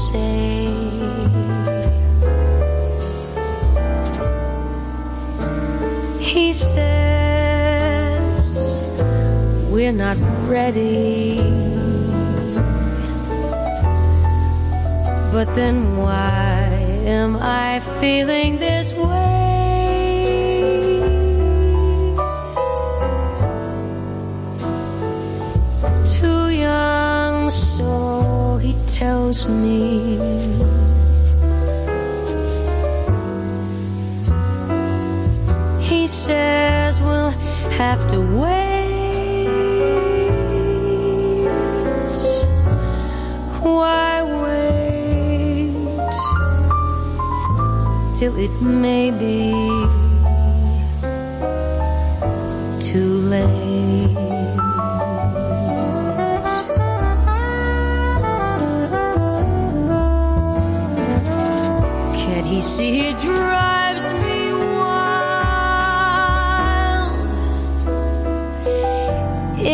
Say. He says, We're not ready. But then why am I feeling this way? Too young, so tells me. He says we'll have to wait. Why wait till it may be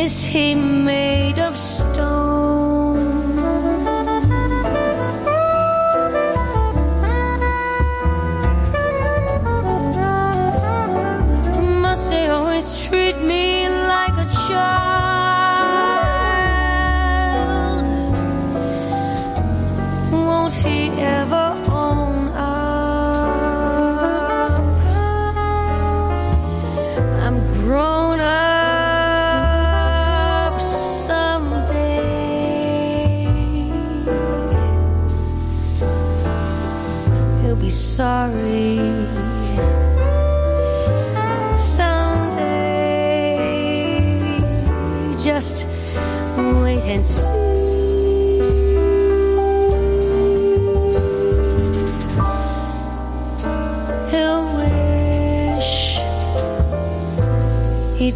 Is he made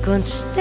constant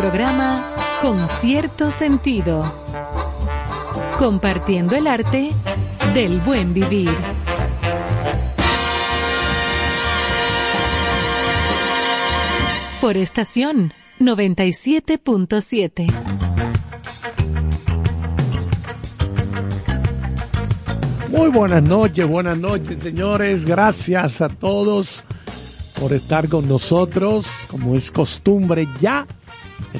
programa Con cierto sentido. Compartiendo el arte del buen vivir. Por estación 97.7. Muy buenas noches, buenas noches, señores. Gracias a todos por estar con nosotros. Como es costumbre ya,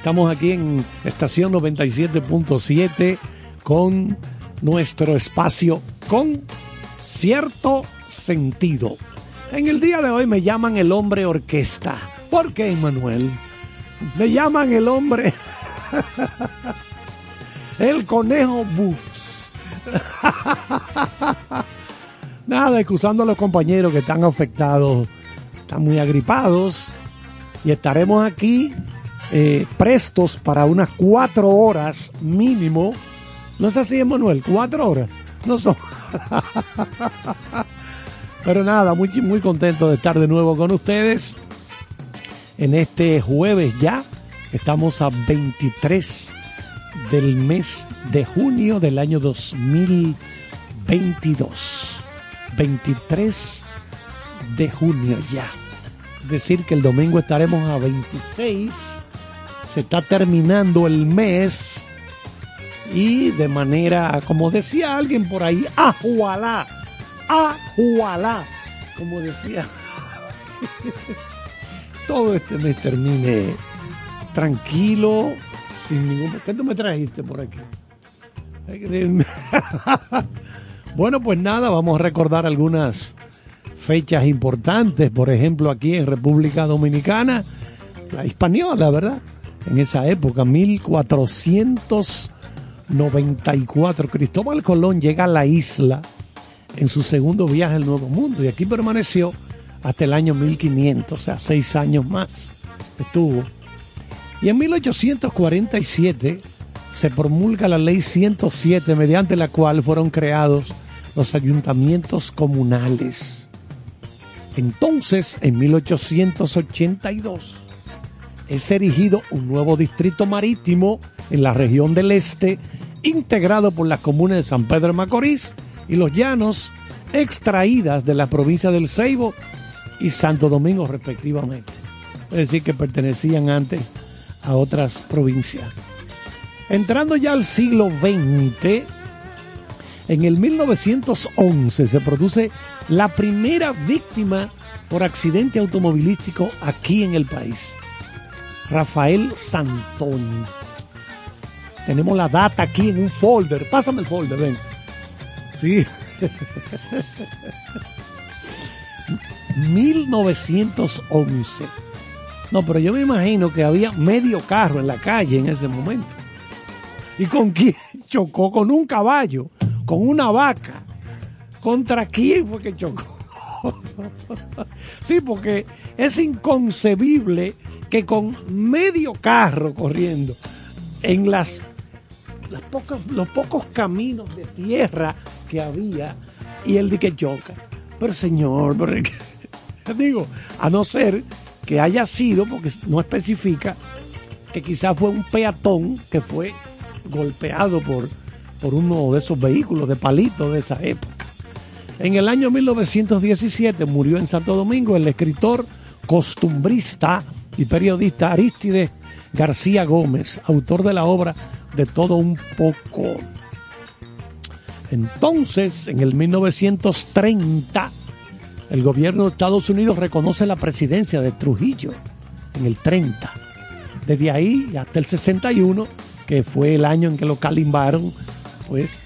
estamos aquí en estación 97.7 con nuestro espacio con cierto sentido. En el día de hoy me llaman el hombre orquesta. ¿Por qué, Manuel? Me llaman el hombre... el conejo bus. Nada, excusando a los compañeros que están afectados, están muy agripados y estaremos aquí eh, prestos para unas cuatro horas mínimo. ¿No es así, Emanuel? Cuatro horas. No son. Pero nada, muy, muy contento de estar de nuevo con ustedes en este jueves ya. Estamos a 23 del mes de junio del año 2022. 23 de junio ya. Es decir, que el domingo estaremos a 26. Se está terminando el mes. Y de manera, como decía alguien por ahí, ajualá, ajualá, como decía, todo este mes termine tranquilo, sin ningún... ¿Qué tú me trajiste por aquí? bueno, pues nada, vamos a recordar algunas fechas importantes, por ejemplo, aquí en República Dominicana, la española, ¿verdad? En esa época, 1494, Cristóbal Colón llega a la isla en su segundo viaje al Nuevo Mundo y aquí permaneció hasta el año 1500, o sea, seis años más estuvo. Y en 1847 se promulga la ley 107 mediante la cual fueron creados los ayuntamientos comunales. Entonces, en 1882, es erigido un nuevo distrito marítimo en la región del este, integrado por las comunas de San Pedro de Macorís y Los Llanos, extraídas de la provincia del Ceibo y Santo Domingo respectivamente. Es decir, que pertenecían antes a otras provincias. Entrando ya al siglo XX, en el 1911 se produce la primera víctima por accidente automovilístico aquí en el país. Rafael Santoni. Tenemos la data aquí en un folder. Pásame el folder, ven. Sí. 1911. No, pero yo me imagino que había medio carro en la calle en ese momento. ¿Y con quién chocó? Con un caballo, con una vaca. ¿Contra quién fue que chocó? sí, porque es inconcebible que con medio carro corriendo en las, las pocas, los pocos caminos de tierra que había y el de choca. Pero señor, pero, digo, a no ser que haya sido, porque no especifica, que quizás fue un peatón que fue golpeado por, por uno de esos vehículos de palitos de esa época. En el año 1917 murió en Santo Domingo el escritor, costumbrista y periodista Aristides García Gómez, autor de la obra de todo un poco. Entonces, en el 1930, el gobierno de Estados Unidos reconoce la presidencia de Trujillo, en el 30. Desde ahí hasta el 61, que fue el año en que lo calimbaron, pues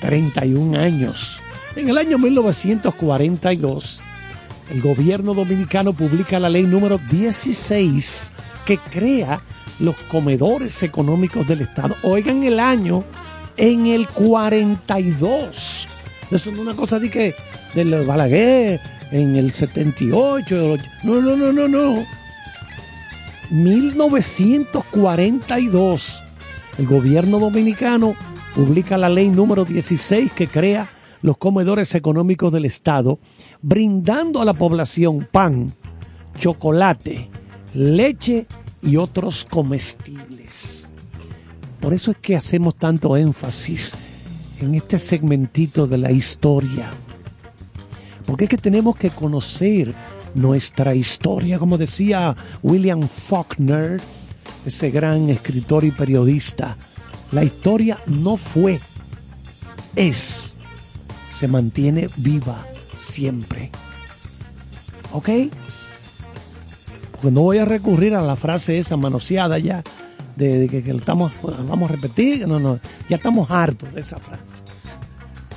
31 años. En el año 1942, el gobierno dominicano publica la ley número 16 que crea los comedores económicos del Estado. Oigan el año en el 42. Eso no es una cosa de que del Balaguer en el 78. No, no, no, no, no. 1942. El gobierno dominicano publica la ley número 16 que crea los comedores económicos del Estado, brindando a la población pan, chocolate, leche y otros comestibles. Por eso es que hacemos tanto énfasis en este segmentito de la historia. Porque es que tenemos que conocer nuestra historia, como decía William Faulkner, ese gran escritor y periodista. La historia no fue, es, se mantiene viva siempre. ¿Ok? Porque no voy a recurrir a la frase esa manoseada ya de, que, estamos, vamos a repetir, no, no, ya estamos hartos de esa frase.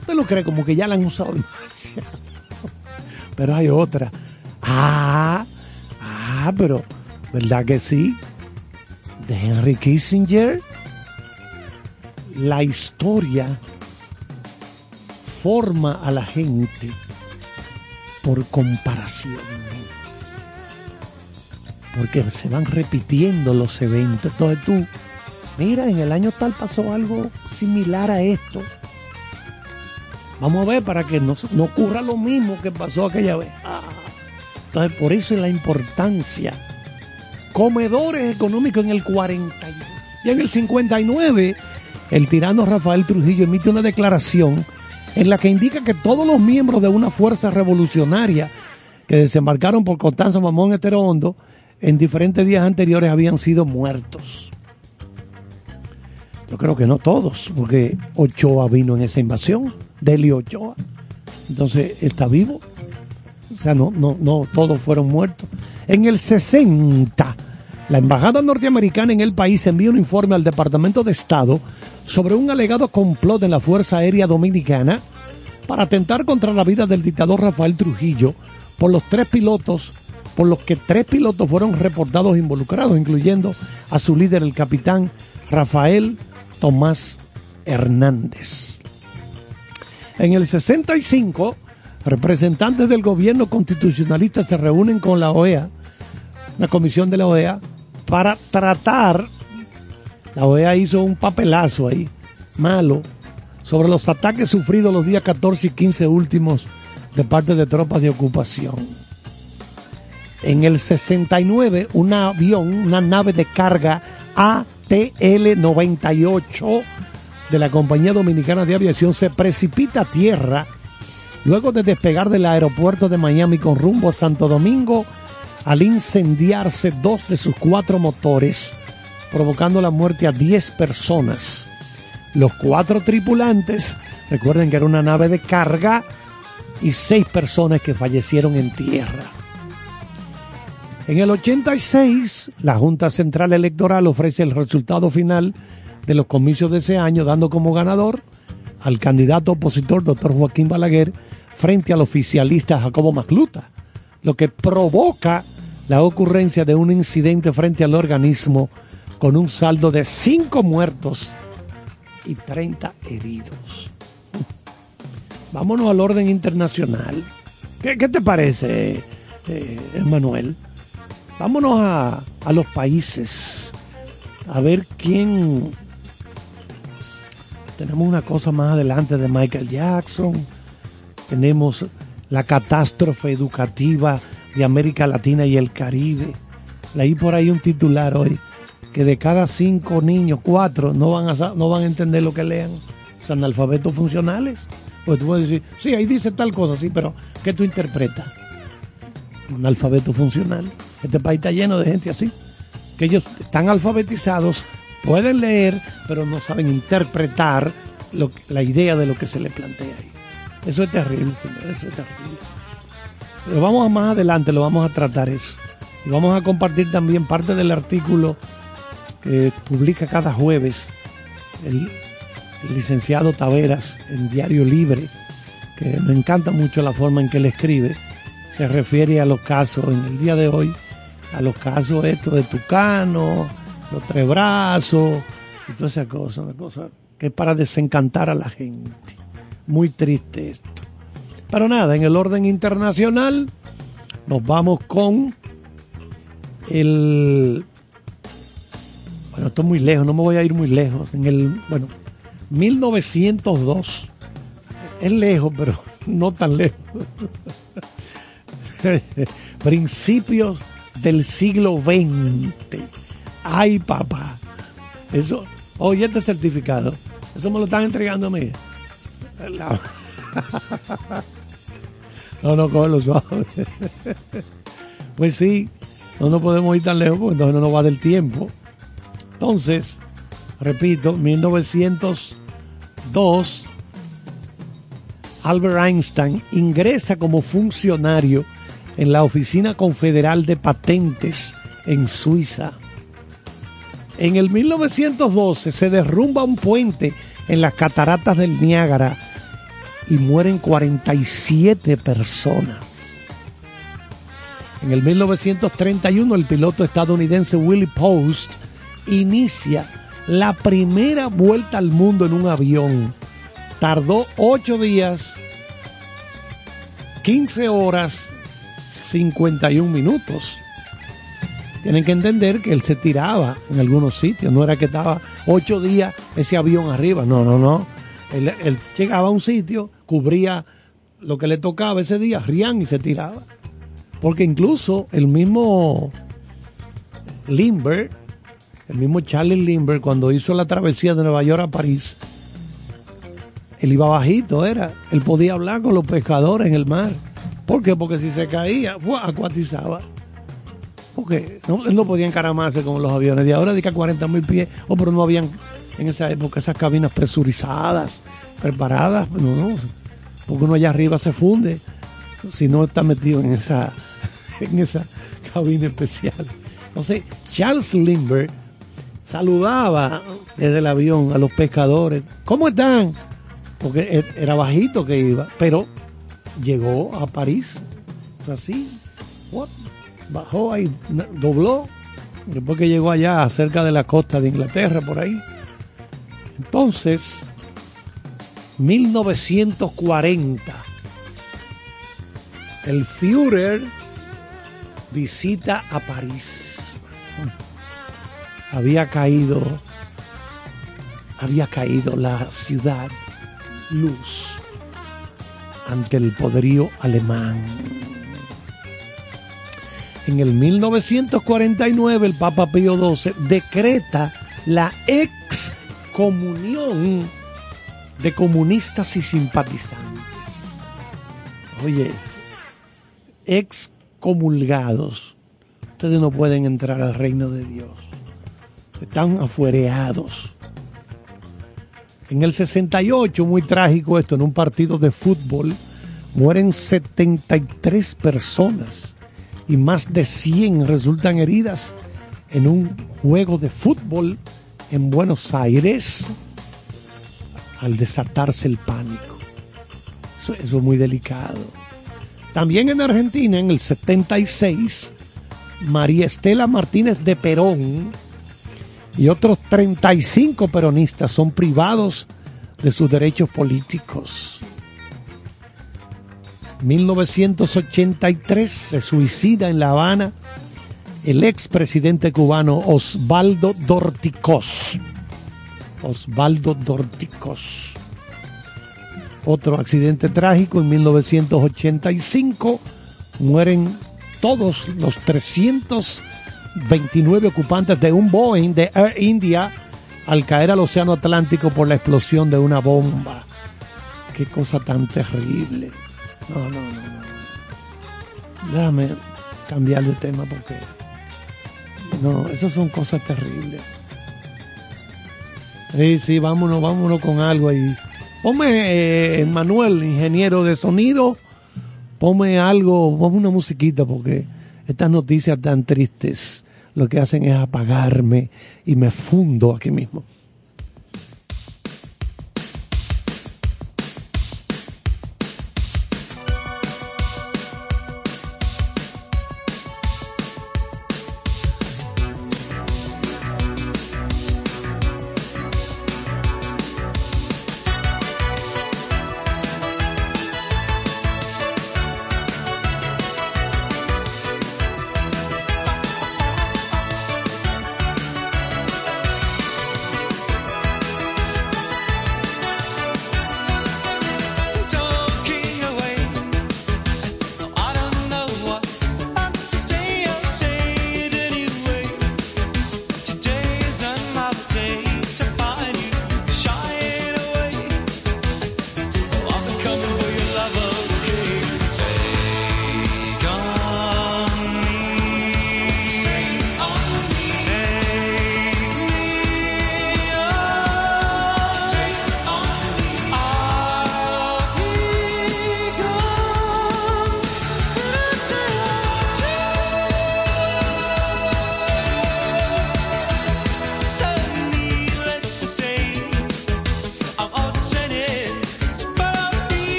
Usted lo cree como que ya la han usado demasiado. Pero hay otra. Ah, ah, pero, ¿verdad que sí? De Henry Kissinger, la historia forma a la gente por comparación porque se van repitiendo los eventos. Entonces tú, mira, en el año tal pasó algo similar a esto. Vamos a ver para que no, no ocurra lo mismo que pasó aquella vez. Ah. Entonces, por eso es la importancia. Comedores económicos en el 42. Y en el 59, el tirano Rafael Trujillo emite una declaración en la que indica que todos los miembros de una fuerza revolucionaria que desembarcaron por Constanza Mamón Estero Hondo en diferentes días anteriores habían sido muertos. Yo creo que no todos, porque Ochoa vino en esa invasión, Deli Ochoa. Entonces, ¿está vivo? O sea, no, no, no, todos fueron muertos. En el 60, la embajada norteamericana en el país envía un informe al Departamento de Estado sobre un alegado complot de la Fuerza Aérea Dominicana para atentar contra la vida del dictador Rafael Trujillo por los tres pilotos por los que tres pilotos fueron reportados involucrados, incluyendo a su líder, el capitán Rafael Tomás Hernández. En el 65, representantes del gobierno constitucionalista se reúnen con la OEA, la comisión de la OEA, para tratar, la OEA hizo un papelazo ahí, malo, sobre los ataques sufridos los días 14 y 15 últimos de parte de tropas de ocupación. En el 69, un avión, una nave de carga ATL-98 de la Compañía Dominicana de Aviación se precipita a tierra luego de despegar del aeropuerto de Miami con rumbo a Santo Domingo al incendiarse dos de sus cuatro motores, provocando la muerte a 10 personas. Los cuatro tripulantes, recuerden que era una nave de carga, y seis personas que fallecieron en tierra. En el 86, la Junta Central Electoral ofrece el resultado final de los comicios de ese año, dando como ganador al candidato opositor, doctor Joaquín Balaguer, frente al oficialista Jacobo Macluta, lo que provoca la ocurrencia de un incidente frente al organismo con un saldo de 5 muertos y 30 heridos. Vámonos al orden internacional. ¿Qué, te parece, eh, Emanuel? Vámonos a, los países a ver quién. Tenemos una cosa más adelante de Michael Jackson. Tenemos la catástrofe educativa de América Latina y el Caribe. Leí por ahí un titular hoy que de cada cinco niños, cuatro no van a, no van a entender lo que lean. Son analfabetos funcionales. Pues tú puedes decir, sí, ahí dice tal cosa, sí, pero ¿qué tú interpretas? Un alfabeto funcional. Este país está lleno de gente así, que ellos están alfabetizados, pueden leer, pero no saben interpretar lo- la idea de lo que se le plantea ahí. Eso es terrible, señor, eso es terrible. Pero vamos a más adelante, lo vamos a tratar eso. Y vamos a compartir también parte del artículo que publica cada jueves el, licenciado Taveras en Diario Libre, que me encanta mucho la forma en que él escribe. Se refiere a los casos en el día de hoy, a los casos estos de Tucano, los tres brazos y toda esa cosa, una cosa que es para desencantar a la gente. Muy triste esto. Pero nada, en el orden internacional nos vamos con el... Bueno, esto es muy lejos, no me voy a ir muy lejos. En el, bueno, 1902. Es lejos, pero no tan lejos. Principios del siglo XX. Ay, papá. Eso, oye, este certificado. Eso me lo están entregando a mí. No, no, cógelo suave. Pues sí, no nos podemos ir tan lejos porque entonces no nos va del tiempo. Entonces, repito, 1902, Albert Einstein ingresa como funcionario en la Oficina Confederal de Patentes en Suiza. En el 1912 se derrumba un puente en las cataratas del Niágara y mueren 47 personas. En el 1931 el piloto estadounidense Willie Post inicia la primera vuelta al mundo en un avión. Tardó 8 días, 15 horas, 51 minutos. Tienen que entender que él se tiraba en algunos sitios, no era que estaba 8 días ese avión arriba, no, no, no. Él, él llegaba a un sitio, cubría lo que le tocaba ese día, Rian y se tiraba. Porque incluso el mismo Lindbergh, el mismo Charlie Lindbergh, cuando hizo la travesía de Nueva York a París, él iba bajito, era. Él podía hablar con los pescadores en el mar. ¿Por qué? Porque si se caía, ¡fua! acuatizaba. Porque no, no podía encaramarse como los aviones de ahora, de que a 40 mil pies, o pero no habían en esa época esas cabinas presurizadas, preparadas, no, no, porque uno allá arriba se funde si no está metido en esa, en esa cabina especial. Entonces, Charles Lindbergh saludaba desde el avión a los pescadores. ¿Cómo están? Porque e- era bajito que iba, pero llegó a París, así, bajó ahí, dobló, después que llegó allá cerca de la costa de Inglaterra, por ahí. Entonces, 1940, el Führer visita a París. Había caído, había caído la ciudad luz ante el poderío alemán. En el 1949 el Papa Pío XII decreta la excomunión de comunistas y simpatizantes. Oye, excomulgados. Ustedes no pueden entrar al reino de Dios. Están afuereados. En el 68, muy trágico esto, en un partido de fútbol, mueren 73 personas y más de 100 resultan heridas en un juego de fútbol en Buenos Aires al desatarse el pánico. Eso, eso es muy delicado. También en Argentina, en el 76, María Estela Martínez de Perón y otros 35 peronistas son privados de sus derechos políticos. 1983 se suicida en La Habana el expresidente cubano Osvaldo Dorticós. Osvaldo Dorticós. Otro accidente trágico en 1985. Mueren todos los 29 ocupantes de un Boeing de Air India al caer al Océano Atlántico por la explosión de una bomba. Qué cosa tan terrible. No, no, no. no. Déjame cambiar de tema porque... No, esas son cosas terribles. Sí, sí, vámonos, vámonos con algo ahí. Ponme, eh, Manuel, ingeniero de sonido, ponme algo, ponme una musiquita porque... Estas noticias tan tristes lo que hacen es apagarme y me fundo aquí mismo.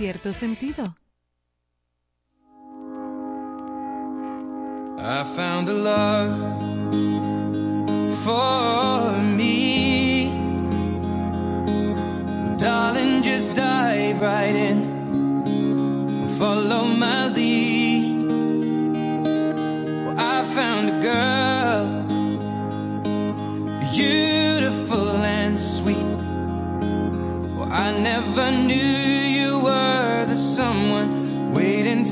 cierto sentido. I found a love for me. Darling, just dive right in. Follow my lead. Well, I found a girl, beautiful and sweet. Well, I never knew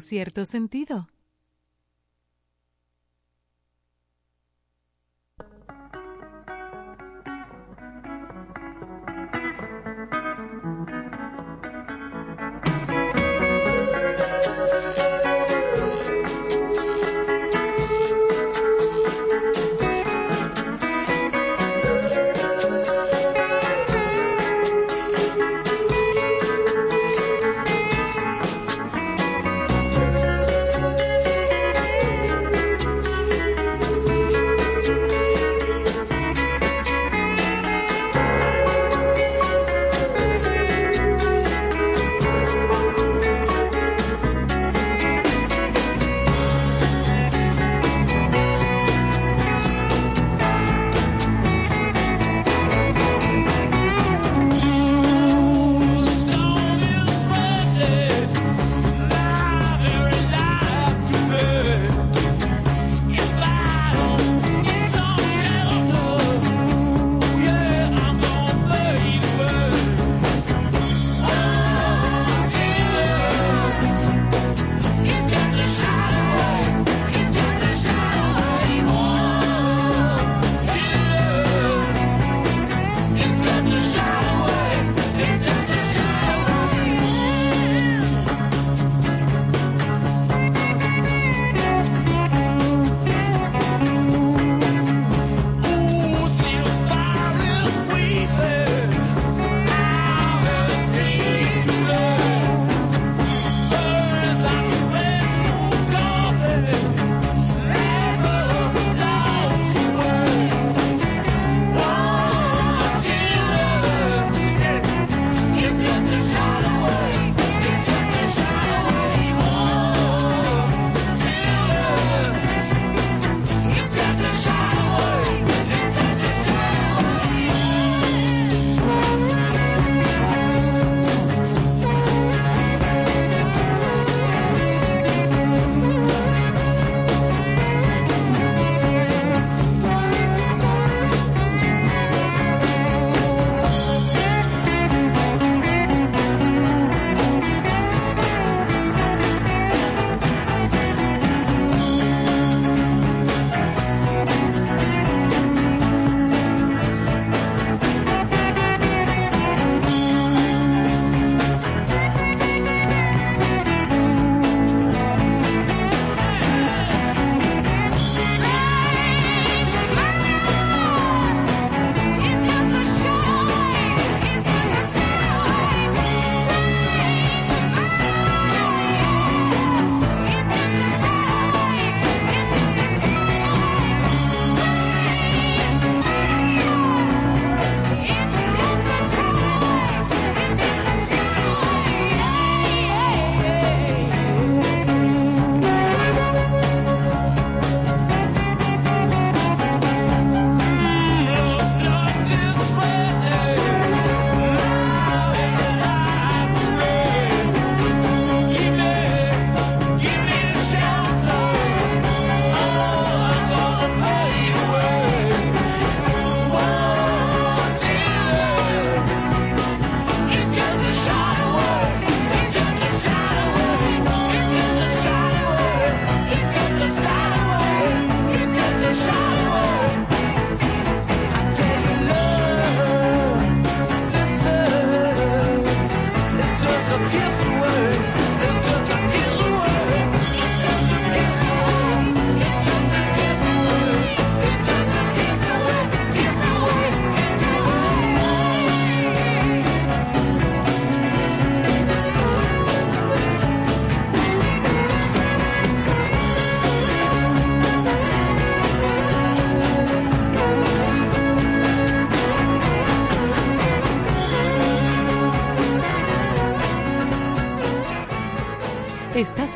Cierto sentido.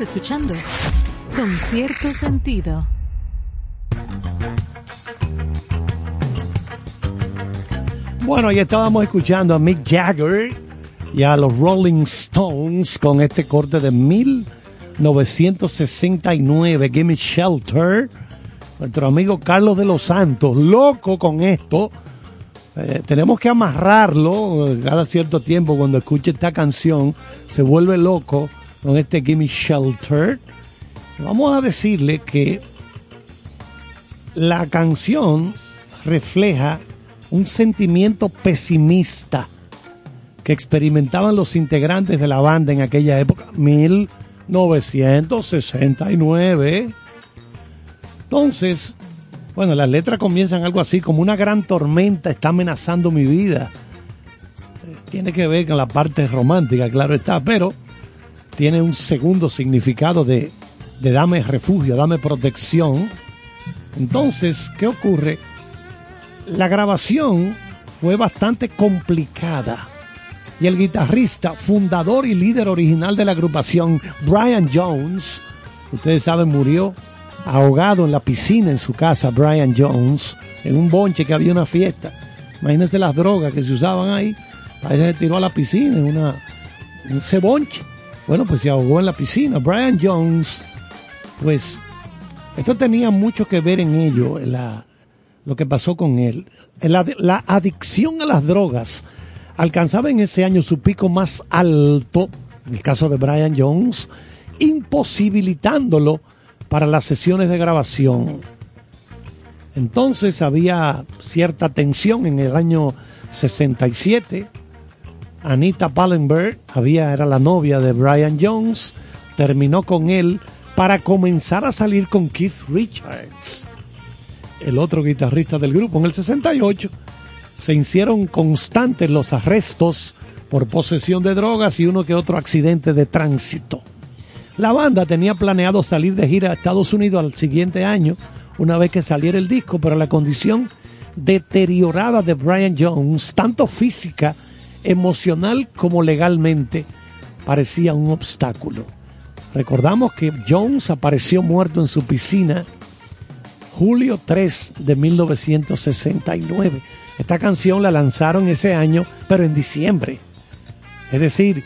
Escuchando con cierto sentido. Bueno, ahí estábamos escuchando a Mick Jagger y a los Rolling Stones con este corte de 1969, Gimme Shelter. Nuestro amigo Carlos de los Santos, loco con esto. Eh, tenemos que amarrarlo eh, cada cierto tiempo cuando escuche esta canción. Se vuelve loco con este Gimme Shelter. Vamos a decirle que la canción refleja un sentimiento pesimista que experimentaban los integrantes de la banda en aquella época, 1969. Entonces, bueno, las letras comienzan algo así, como una gran tormenta está amenazando mi vida. Tiene que ver con la parte romántica, claro está, pero tiene un segundo significado de, de dame refugio, dame protección. Entonces, ¿qué ocurre? la grabación fue bastante complicada y el guitarrista, fundador y líder original de la agrupación, Brian Jones, ustedes saben, murió ahogado en la piscina en su casa, Brian Jones, en un bonche que había una fiesta. Imagínense las drogas que se usaban ahí. Parece que se tiró a la piscina en, una, en. Bueno, pues se ahogó en la piscina. Brian Jones, pues, esto tenía mucho que ver en ello, la, lo que pasó con él. La, la, adicción a las drogas alcanzaba en ese año su pico más alto, en el caso de Brian Jones, imposibilitándolo para las sesiones de grabación. Entonces había cierta tensión en el año 67. Anita Pallenberg había, era la novia de Brian Jones, terminó con él para comenzar a salir con Keith Richards el otro guitarrista del grupo. En el 68 se hicieron constantes los arrestos por posesión de drogas y uno que otro accidente de tránsito. La banda tenía planeado salir de gira a Estados Unidos al siguiente año, una vez que saliera el disco, pero la condición deteriorada de Brian Jones, tanto física, emocional como legalmente, parecía un obstáculo. Recordamos que Jones apareció muerto en su piscina julio 3 de 1969. Esta canción la lanzaron ese año, pero en diciembre. Es decir,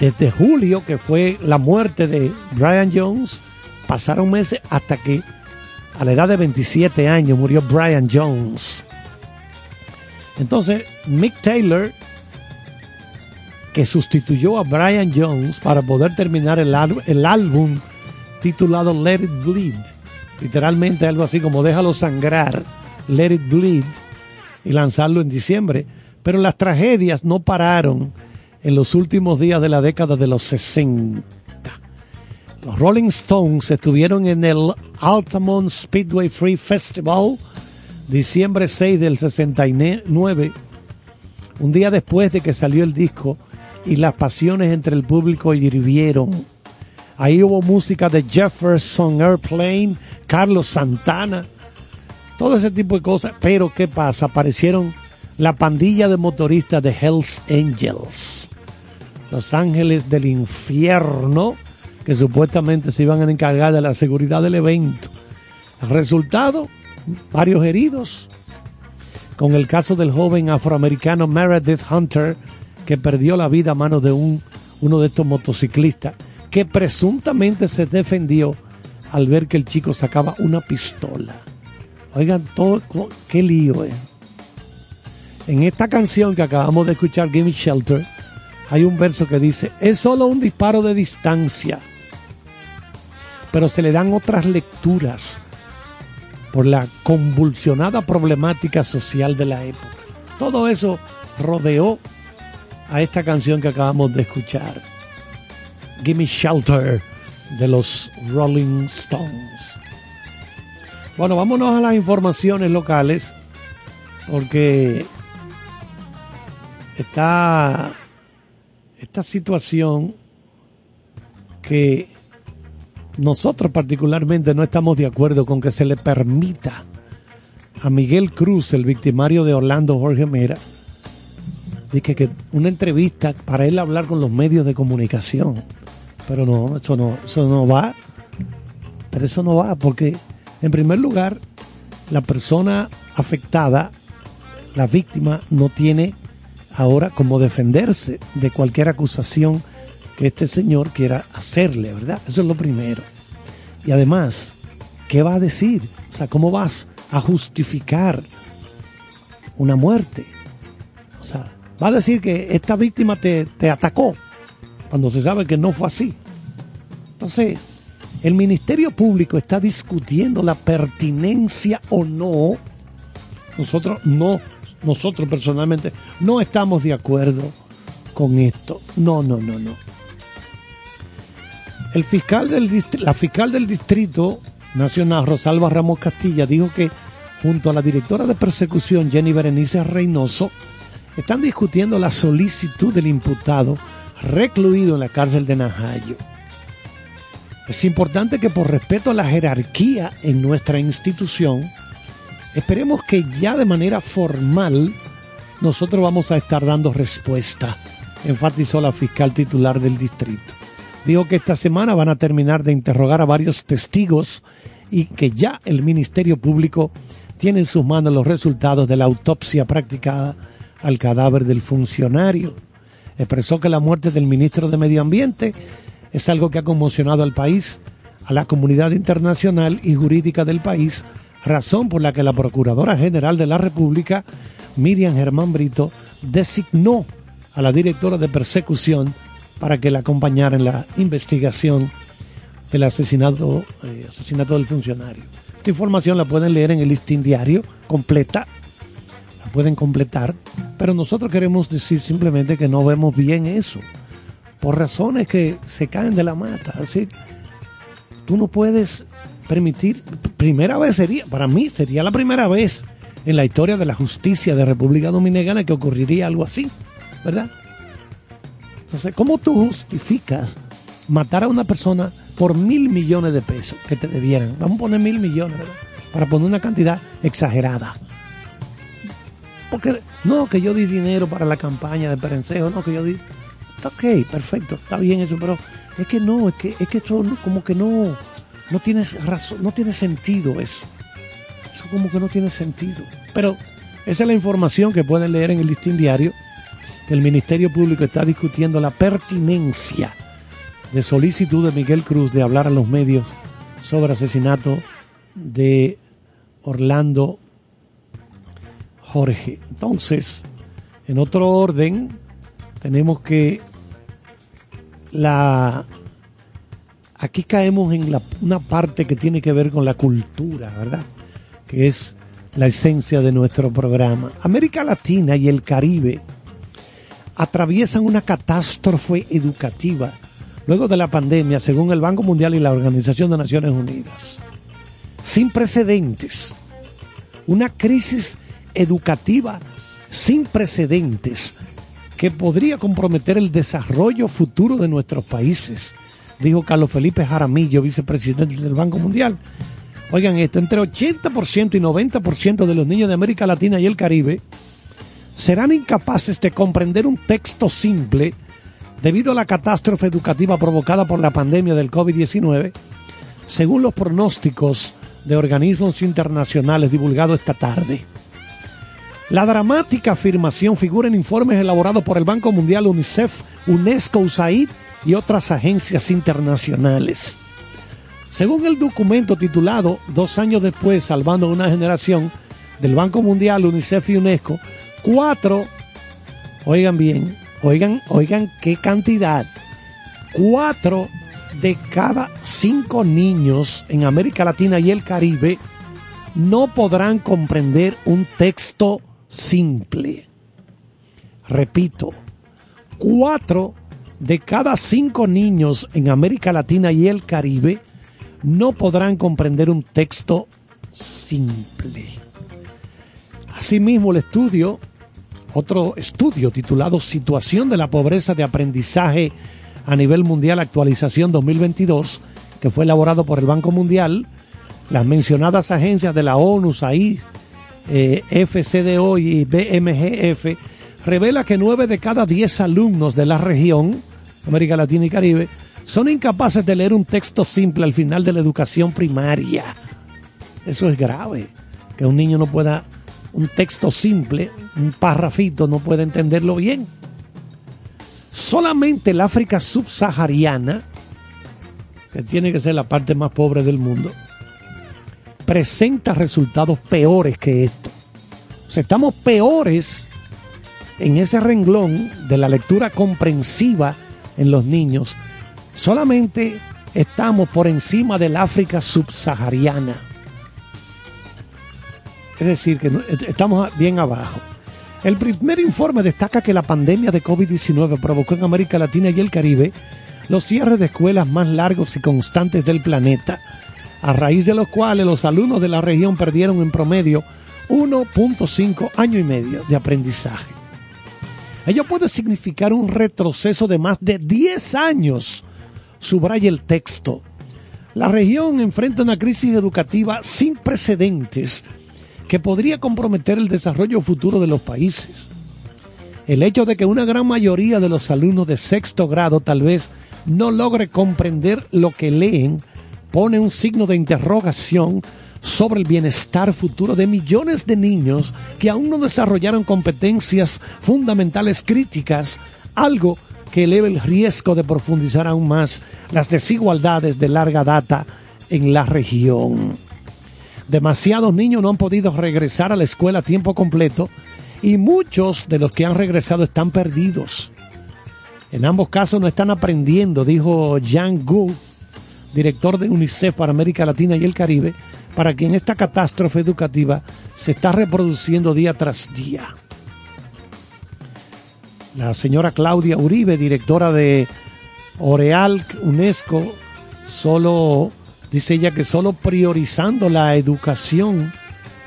desde julio, que fue la muerte de Brian Jones, pasaron meses hasta que a la edad de 27 años murió Brian Jones. Entonces, Mick Taylor, que sustituyó a Brian Jones para poder terminar el, el álbum titulado Let It Bleed, literalmente algo así como déjalo sangrar, let it bleed, y lanzarlo en diciembre. Pero las tragedias no pararon en los últimos días de la década de los 60. Los Rolling Stones estuvieron en el Altamont Speedway Free Festival, diciembre 6 del 69, un día después de que salió el disco y las pasiones entre el público hirvieron. Ahí hubo música de Jefferson Airplane, Carlos Santana, todo ese tipo de cosas. Pero ¿qué pasa? Aparecieron la pandilla de motoristas de Hells Angels, los ángeles del infierno, que supuestamente se iban a encargar de la seguridad del evento. Resultado, varios heridos, con el caso del joven afroamericano Meredith Hunter, que perdió la vida a manos de un, uno de estos motociclistas, que presuntamente se defendió al ver que el chico sacaba una pistola. Oigan, todo, qué lío, eh. En esta canción que acabamos de escuchar, Gimme Shelter, hay un verso que dice, es solo un disparo de distancia, pero se le dan otras lecturas por la convulsionada problemática social de la época. Todo eso rodeó a esta canción que acabamos de escuchar. Gimme Shelter de los Rolling Stones. Bueno, vámonos a las informaciones locales porque está esta situación que nosotros particularmente no estamos de acuerdo con que se le permita a Miguel Cruz, el victimario de Orlando Jorge Mera, que una entrevista para él hablar con los medios de comunicación Pero no, eso no, eso no va. Pero eso no va porque, en primer lugar, la persona afectada, la víctima, no tiene ahora cómo defenderse de cualquier acusación que este señor quiera hacerle, ¿verdad? Eso es lo primero. Y además, ¿qué va a decir? O sea, ¿cómo vas a justificar una muerte? O sea, va a decir que esta víctima te, te atacó cuando se sabe que no fue así. Entonces, el Ministerio Público está discutiendo la pertinencia o no. Nosotros no, nosotros personalmente no estamos de acuerdo con esto. No, no, no, no. El fiscal del la fiscal del Distrito Nacional, Rosalba Ramos Castilla, dijo que junto a la directora de persecución, Jenny Berenice Reynoso, están discutiendo la solicitud del imputado recluido en la cárcel de Najayo. Es importante que por respeto a la jerarquía en nuestra institución, esperemos que ya de manera formal nosotros vamos a estar dando respuesta, enfatizó la fiscal titular del distrito. Dijo que esta semana van a terminar de interrogar a varios testigos y que ya el Ministerio Público tiene en sus manos los resultados de la autopsia practicada al cadáver del funcionario. Expresó que la muerte del ministro de Medio Ambiente es algo que ha conmocionado al país, a la comunidad internacional y jurídica del país, razón por la que la Procuradora General de la República, Miriam Germán Brito, designó a la directora de persecución para que la acompañara en la investigación del asesinato, eh, asesinato del funcionario. Esta información la pueden leer en el listín diario completa, la pueden completar, pero nosotros queremos decir simplemente que no vemos bien eso, por razones que se caen de la mata. Así, tú no puedes permitir, primera vez sería, para mí sería la primera vez en la historia de la justicia de República Dominicana que ocurriría algo así, ¿verdad? Entonces, ¿cómo tú justificas matar a una persona por mil millones de pesos que te debieran? Vamos a poner mil millones, ¿verdad? Para poner una cantidad exagerada. Porque no que yo di dinero para la campaña de Perencejo, no que yo di. Está ok, perfecto, está bien eso, pero es que no, es que, es que eso como que no, no tiene razón, no tiene sentido eso. Eso como que no tiene sentido. Pero esa es la información que pueden leer en el listín diario que el Ministerio Público está discutiendo la pertinencia de solicitud de Miguel Cruz de hablar a los medios sobre asesinato de Orlando Jorge. Entonces, en otro orden, tenemos que la aquí caemos en la- una parte que tiene que ver con la cultura, ¿verdad? Que es la esencia de nuestro programa. América Latina y el Caribe atraviesan una catástrofe educativa luego de la pandemia, según el Banco Mundial y la Organización de Naciones Unidas. Sin precedentes. Una crisis educativa sin precedentes que podría comprometer el desarrollo futuro de nuestros países, dijo Carlos Felipe Jaramillo, vicepresidente del Banco Mundial. Oigan esto, entre 80% y 90% de los niños de América Latina y el Caribe serán incapaces de comprender un texto simple debido a la catástrofe educativa provocada por la pandemia del COVID-19, según los pronósticos de organismos internacionales divulgados esta tarde. La dramática afirmación figura en informes elaborados por el Banco Mundial, UNICEF, UNESCO, USAID y otras agencias internacionales. Según el documento titulado Dos años después, salvando a una generación, del Banco Mundial, UNICEF y UNESCO, cuatro, oigan bien, oigan, oigan qué cantidad, cuatro de cada cinco niños en América Latina y el Caribe no podrán comprender un texto simple. Repito, cuatro de cada cinco niños en América Latina y el Caribe no podrán comprender un texto simple. Asimismo, el estudio, otro estudio titulado Situación de la pobreza de aprendizaje a nivel mundial, actualización 2022, que fue elaborado por el Banco Mundial, las mencionadas agencias de la ONU, SAID, eh, FCDO y BMGF, revela que 9 de cada 10 alumnos de la región, América Latina y Caribe, son incapaces de leer un texto simple al final de la educación primaria. Eso es grave, que un niño no pueda, un texto simple, un párrafito, no puede entenderlo bien. Solamente el África subsahariana, que tiene que ser la parte más pobre del mundo, presenta resultados peores que esto. O sea, estamos peores en ese renglón de la lectura comprensiva en los niños. Solamente estamos por encima del África subsahariana. Es decir, que estamos bien abajo. El primer informe destaca que la pandemia de COVID-19 provocó en América Latina y el Caribe los cierres de escuelas más largos y constantes del planeta, a raíz de los cuales los alumnos de la región perdieron en promedio 1.5 año y medio de aprendizaje. Ello puede significar un retroceso de más de 10 años, subraya el texto. La región enfrenta una crisis educativa sin precedentes que podría comprometer el desarrollo futuro de los países. El hecho de que una gran mayoría de los alumnos de sexto grado tal vez no logre comprender lo que leen pone un signo de interrogación sobre el bienestar futuro de millones de niños que aún no desarrollaron competencias fundamentales críticas, algo que eleva el riesgo de profundizar aún más las desigualdades de larga data en la región. Demasiados niños no han podido regresar a la escuela a tiempo completo y muchos de los que han regresado están perdidos. En ambos casos no están aprendiendo, dijo Jan Gu, director de UNICEF para América Latina y el Caribe, para quien esta catástrofe educativa se está reproduciendo día tras día. La señora Claudia Uribe, directora de Oreal UNESCO, solo dice ella que solo priorizando la educación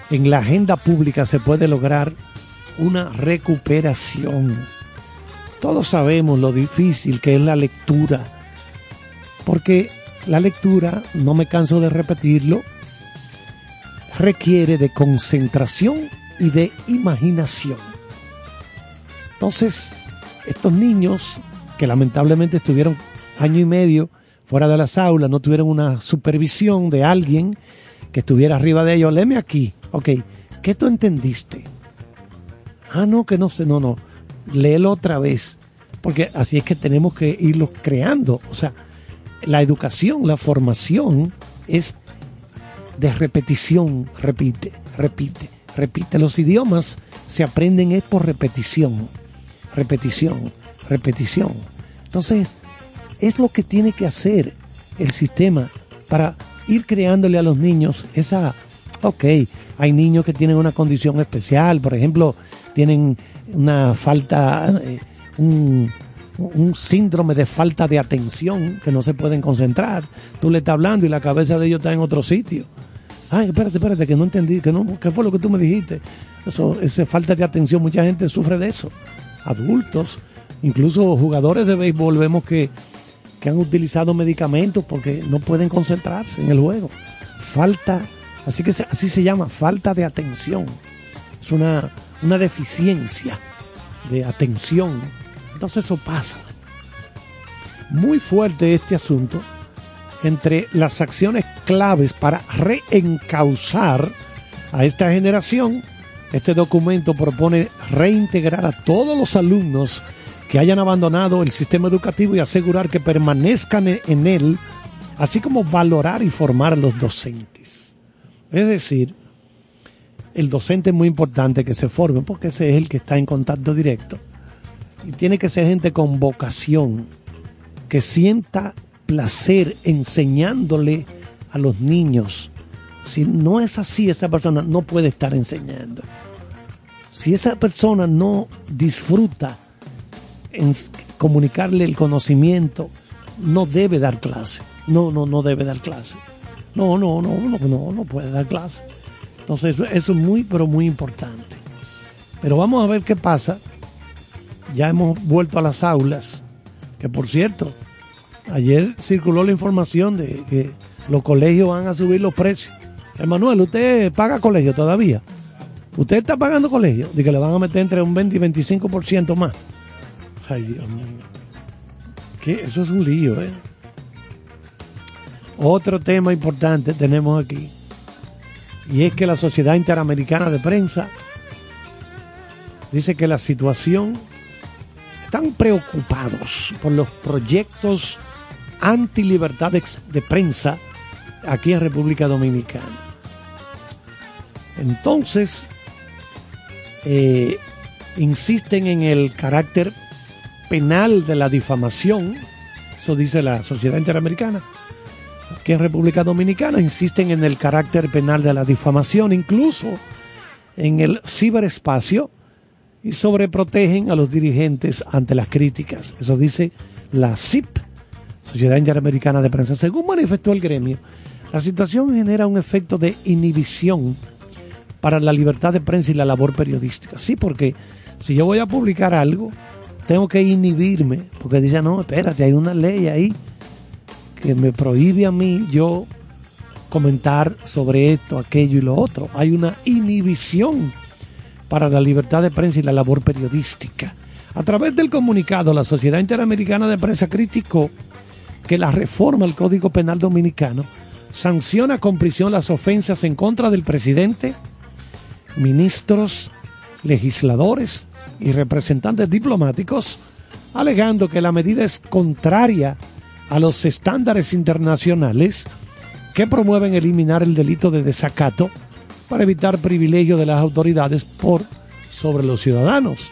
en la agenda pública se puede lograr una recuperación. Todos sabemos lo difícil que es la lectura, porque la lectura, no me canso de repetirlo, requiere de concentración y de imaginación. Entonces, estos niños que lamentablemente estuvieron año y medio fuera de las aulas, no tuvieron una supervisión de alguien que estuviera arriba de ellos, léeme aquí, ok, ¿qué tú entendiste? Ah, no, que no sé, no, no, léelo otra vez, porque así es que tenemos que irlos creando, o sea, la educación, la formación es de repetición, repite, repite, repite. Los idiomas se aprenden es por repetición, repetición, repetición. Entonces, es lo que tiene que hacer el sistema para ir creándole a los niños esa, ok, hay niños que tienen una condición especial, por ejemplo, tienen una falta, eh, un, síndrome de falta de atención, que no se pueden concentrar. Tú le estás hablando y la cabeza de ellos está en otro sitio Ay, espérate, espérate, que no entendí, que no, ¿qué fue lo que tú me dijiste? Eso, esa falta de atención, mucha gente sufre de eso. Adultos, incluso jugadores de béisbol, vemos que, que han utilizado medicamentos porque no pueden concentrarse en el juego. Falta, así que así se llama, falta de atención. Es una, una deficiencia de atención. Entonces eso pasa. Muy fuerte este asunto entre las acciones claves para reencauzar a esta generación. Este documento propone reintegrar a todos los alumnos que hayan abandonado el sistema educativo y asegurar que permanezcan en él, así como valorar y formar a los docentes. Es decir, el docente es muy importante que se forme porque ese es el que está en contacto directo. Y tiene que ser gente con vocación, que sienta placer enseñándole a los niños. Si no es así, esa persona no puede estar enseñando. Si esa persona no disfruta en comunicarle el conocimiento, no debe dar clase. No, no, no debe dar clase. No, no, no, no, no, puede dar clase. Entonces, eso es muy, pero muy importante. Pero vamos a ver qué pasa. Ya hemos vuelto a las aulas, que por cierto, ayer circuló la información de que los colegios van a subir los precios. Emanuel, ¿usted paga colegio todavía? ¿Usted está pagando colegio? De que le van a meter entre un 20 y 25% más. Ay, Dios mío. ¿Qué? Eso es un lío, ¿eh? Otro tema importante tenemos aquí, y es que la Sociedad Interamericana de Prensa dice que la situación están preocupados por los proyectos anti libertad de, de prensa aquí en República Dominicana. Entonces, eh, insisten en el carácter penal de la difamación, eso dice la Sociedad Interamericana, que en República Dominicana insisten en el carácter penal de la difamación, incluso en el ciberespacio, y sobreprotegen a los dirigentes ante las críticas. Eso dice la CIP, Sociedad Interamericana de Prensa. Según manifestó el gremio, la situación genera un efecto de inhibición para la libertad de prensa y la labor periodística. Sí, porque si yo voy a publicar algo, tengo que inhibirme, porque dice, no, espérate, hay una ley ahí que me prohíbe a mí yo comentar sobre esto, aquello y lo otro. Hay una inhibición para la libertad de prensa y la labor periodística. A través del comunicado, la Sociedad Interamericana de Prensa criticó que la reforma al Código Penal Dominicano sanciona con prisión las ofensas en contra del presidente, ministros, legisladores y representantes diplomáticos, alegando que la medida es contraria a los estándares internacionales que promueven eliminar el delito de desacato para evitar privilegio de las autoridades por sobre los ciudadanos.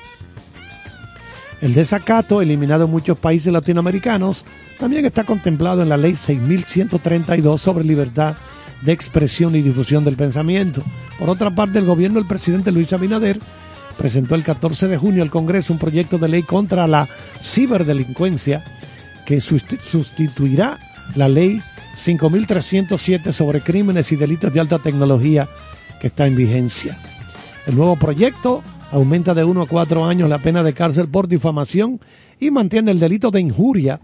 El desacato, eliminado en muchos países latinoamericanos, también está contemplado en la Ley 6132 sobre libertad de expresión y difusión del pensamiento. Por otra parte, el gobierno del presidente Luis Abinader presentó el 14 de junio al Congreso un proyecto de ley contra la ciberdelincuencia que sustituirá la ley 5307 sobre crímenes y delitos de alta tecnología que está en vigencia. El nuevo proyecto aumenta de 1 a 4 años la pena de cárcel por difamación y mantiene el delito de injuria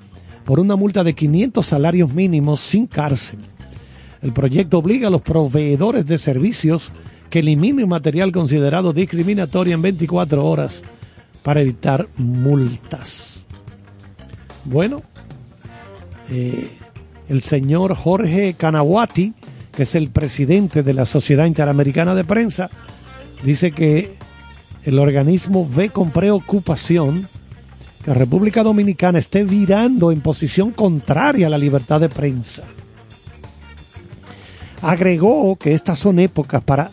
por una multa de 500 salarios mínimos sin cárcel. El proyecto obliga a los proveedores de servicios que eliminen material considerado discriminatorio en 24 horas para evitar multas. Bueno, eh, el señor Jorge Kanawati que es el presidente de la Sociedad Interamericana de Prensa, dice que el organismo ve con preocupación que República Dominicana esté virando en posición contraria a la libertad de prensa. Agregó que estas son épocas para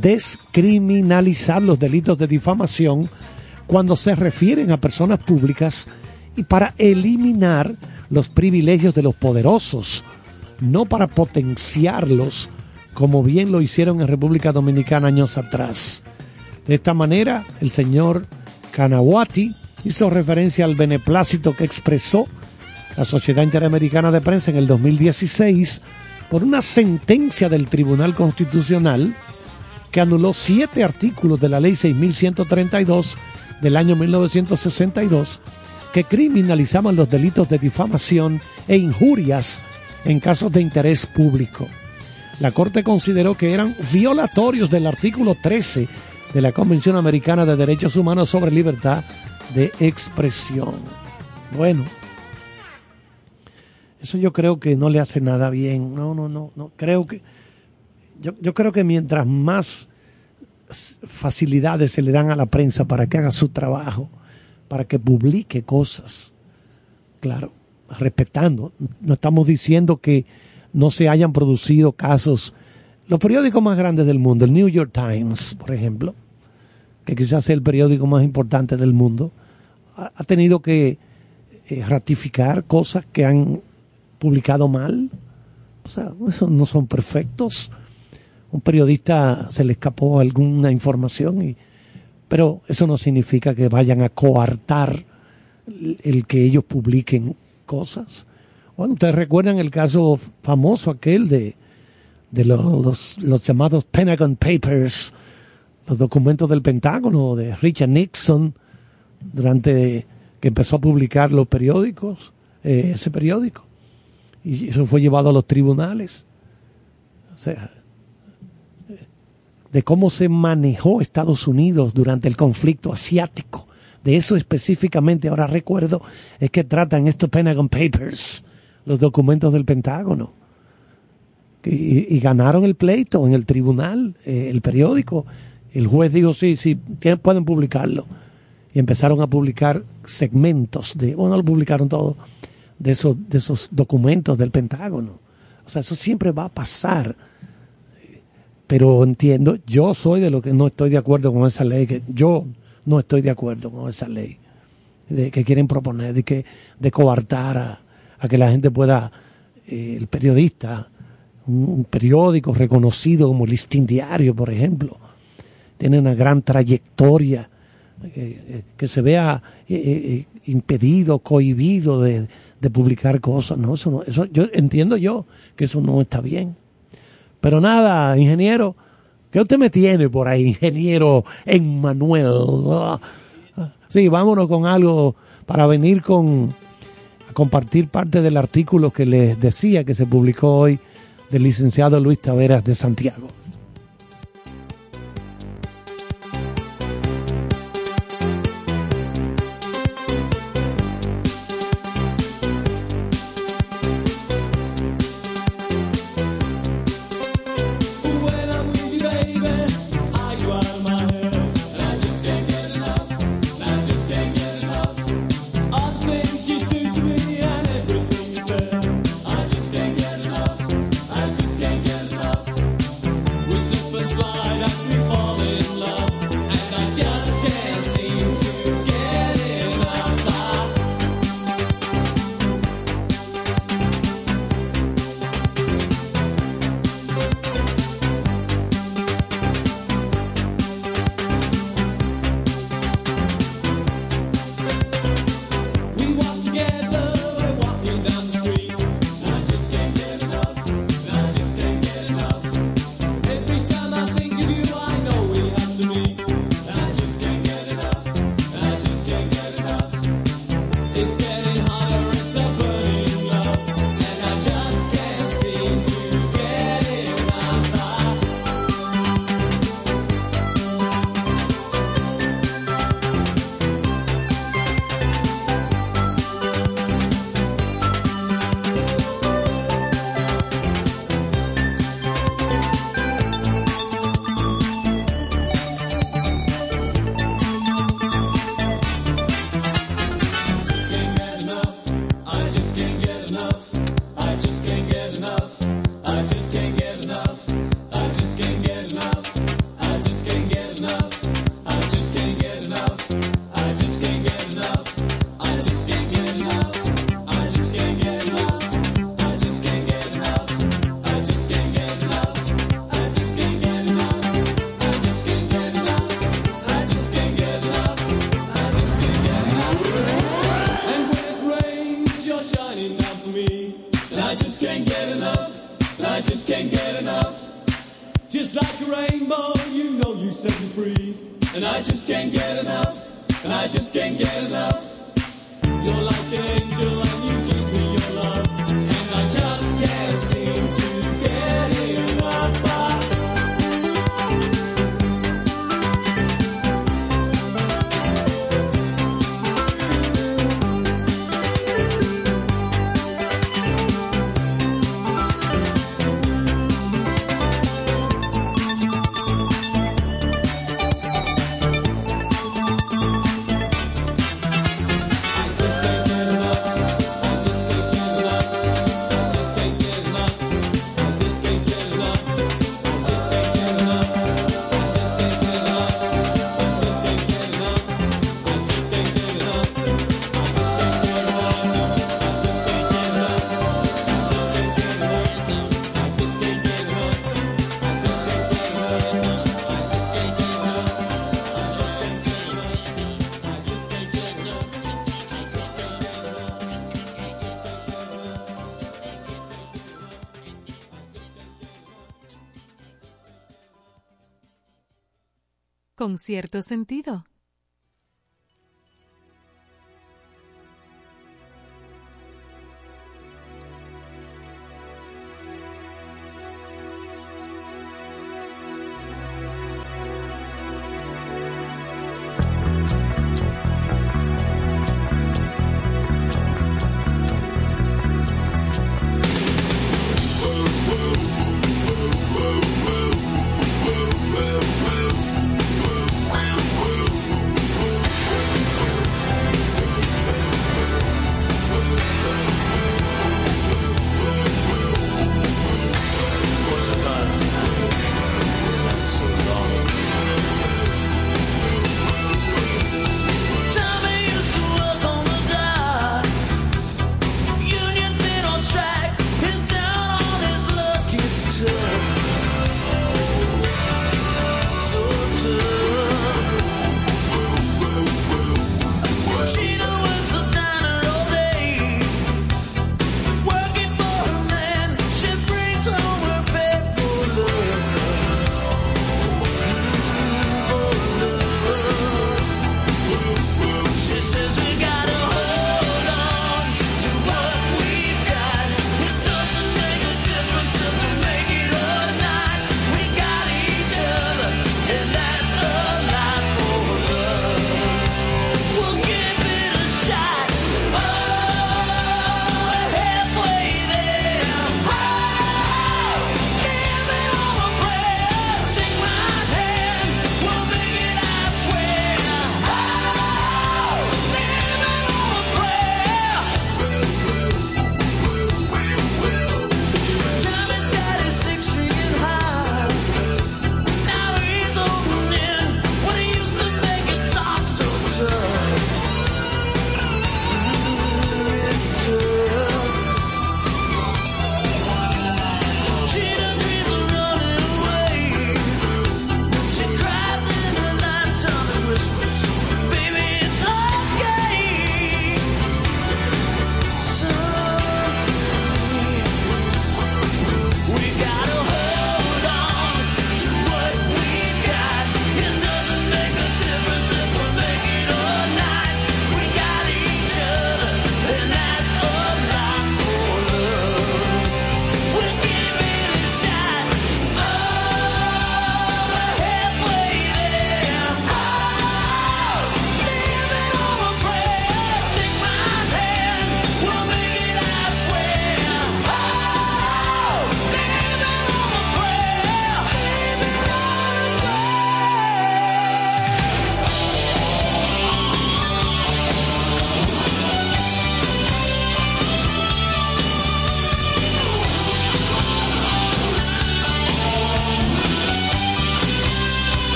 descriminalizar los delitos de difamación cuando se refieren a personas públicas y para eliminar los privilegios de los poderosos no para potenciarlos como bien lo hicieron en República Dominicana años atrás. De esta manera, el señor Kanawati hizo referencia al beneplácito que expresó la Sociedad Interamericana de Prensa en el 2016 por una sentencia del Tribunal Constitucional que anuló siete artículos de la Ley 6132 del año 1962 que criminalizaban los delitos de difamación e injurias en casos de interés público. La Corte consideró que eran violatorios del artículo 13 de la Convención Americana de Derechos Humanos sobre Libertad de Expresión. Bueno, eso yo creo que no le hace nada bien. No, no, no, no. Creo que yo, creo que mientras más facilidades se le dan a la prensa para que haga su trabajo, para que publique cosas, claro, respetando. No estamos diciendo que no se hayan producido casos. Los periódicos más grandes del mundo, el New York Times, por ejemplo, que quizás sea el periódico más importante del mundo, ha, tenido que eh, ratificar cosas que han publicado mal. O sea, no son perfectos. Un periodista se le escapó alguna información, y, pero eso no significa que vayan a coartar el que ellos publiquen cosas. Bueno, ustedes recuerdan el caso famoso aquel de, de los, los, llamados Pentagon Papers, los documentos del Pentágono de Richard Nixon, durante que empezó a publicar los periódicos, eh, ese periódico. Y eso fue llevado a los tribunales. O sea, de cómo se manejó Estados Unidos durante el conflicto asiático de eso específicamente, ahora recuerdo, es que tratan estos Pentagon Papers, los documentos del Pentágono. y, ganaron el pleito en el tribunal, eh, el periódico. El juez dijo, sí, sí, pueden publicarlo. Y empezaron a publicar segmentos de, bueno, lo publicaron todo, de esos, de esos documentos del Pentágono. O sea, eso siempre va a pasar. Pero entiendo, yo soy de lo que no estoy de acuerdo con esa ley, que yo no estoy de acuerdo con esa ley de que quieren proponer, de que de coartar a, que la gente pueda, eh, el periodista, un, periódico reconocido como Listín Diario, por ejemplo, tiene una gran trayectoria, eh, eh, que se vea impedido, cohibido de, de publicar cosas, ¿no? Eso, no, eso yo entiendo yo que eso no está bien. Pero nada, ingeniero, ¿qué usted me tiene por ahí, ingeniero Emmanuel? Sí, vámonos con algo para venir con a compartir parte del artículo que les decía que se publicó hoy del licenciado Luis Taveras de Santiago. Con cierto sentido.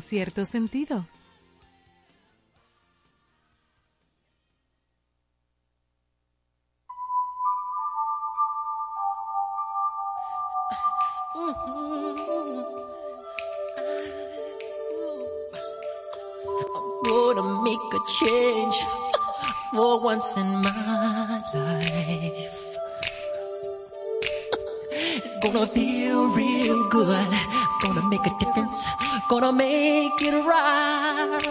cierto sentido. make a change for once in my life. It's gonna feel real good. Gonna make a difference. Gonna make make it right.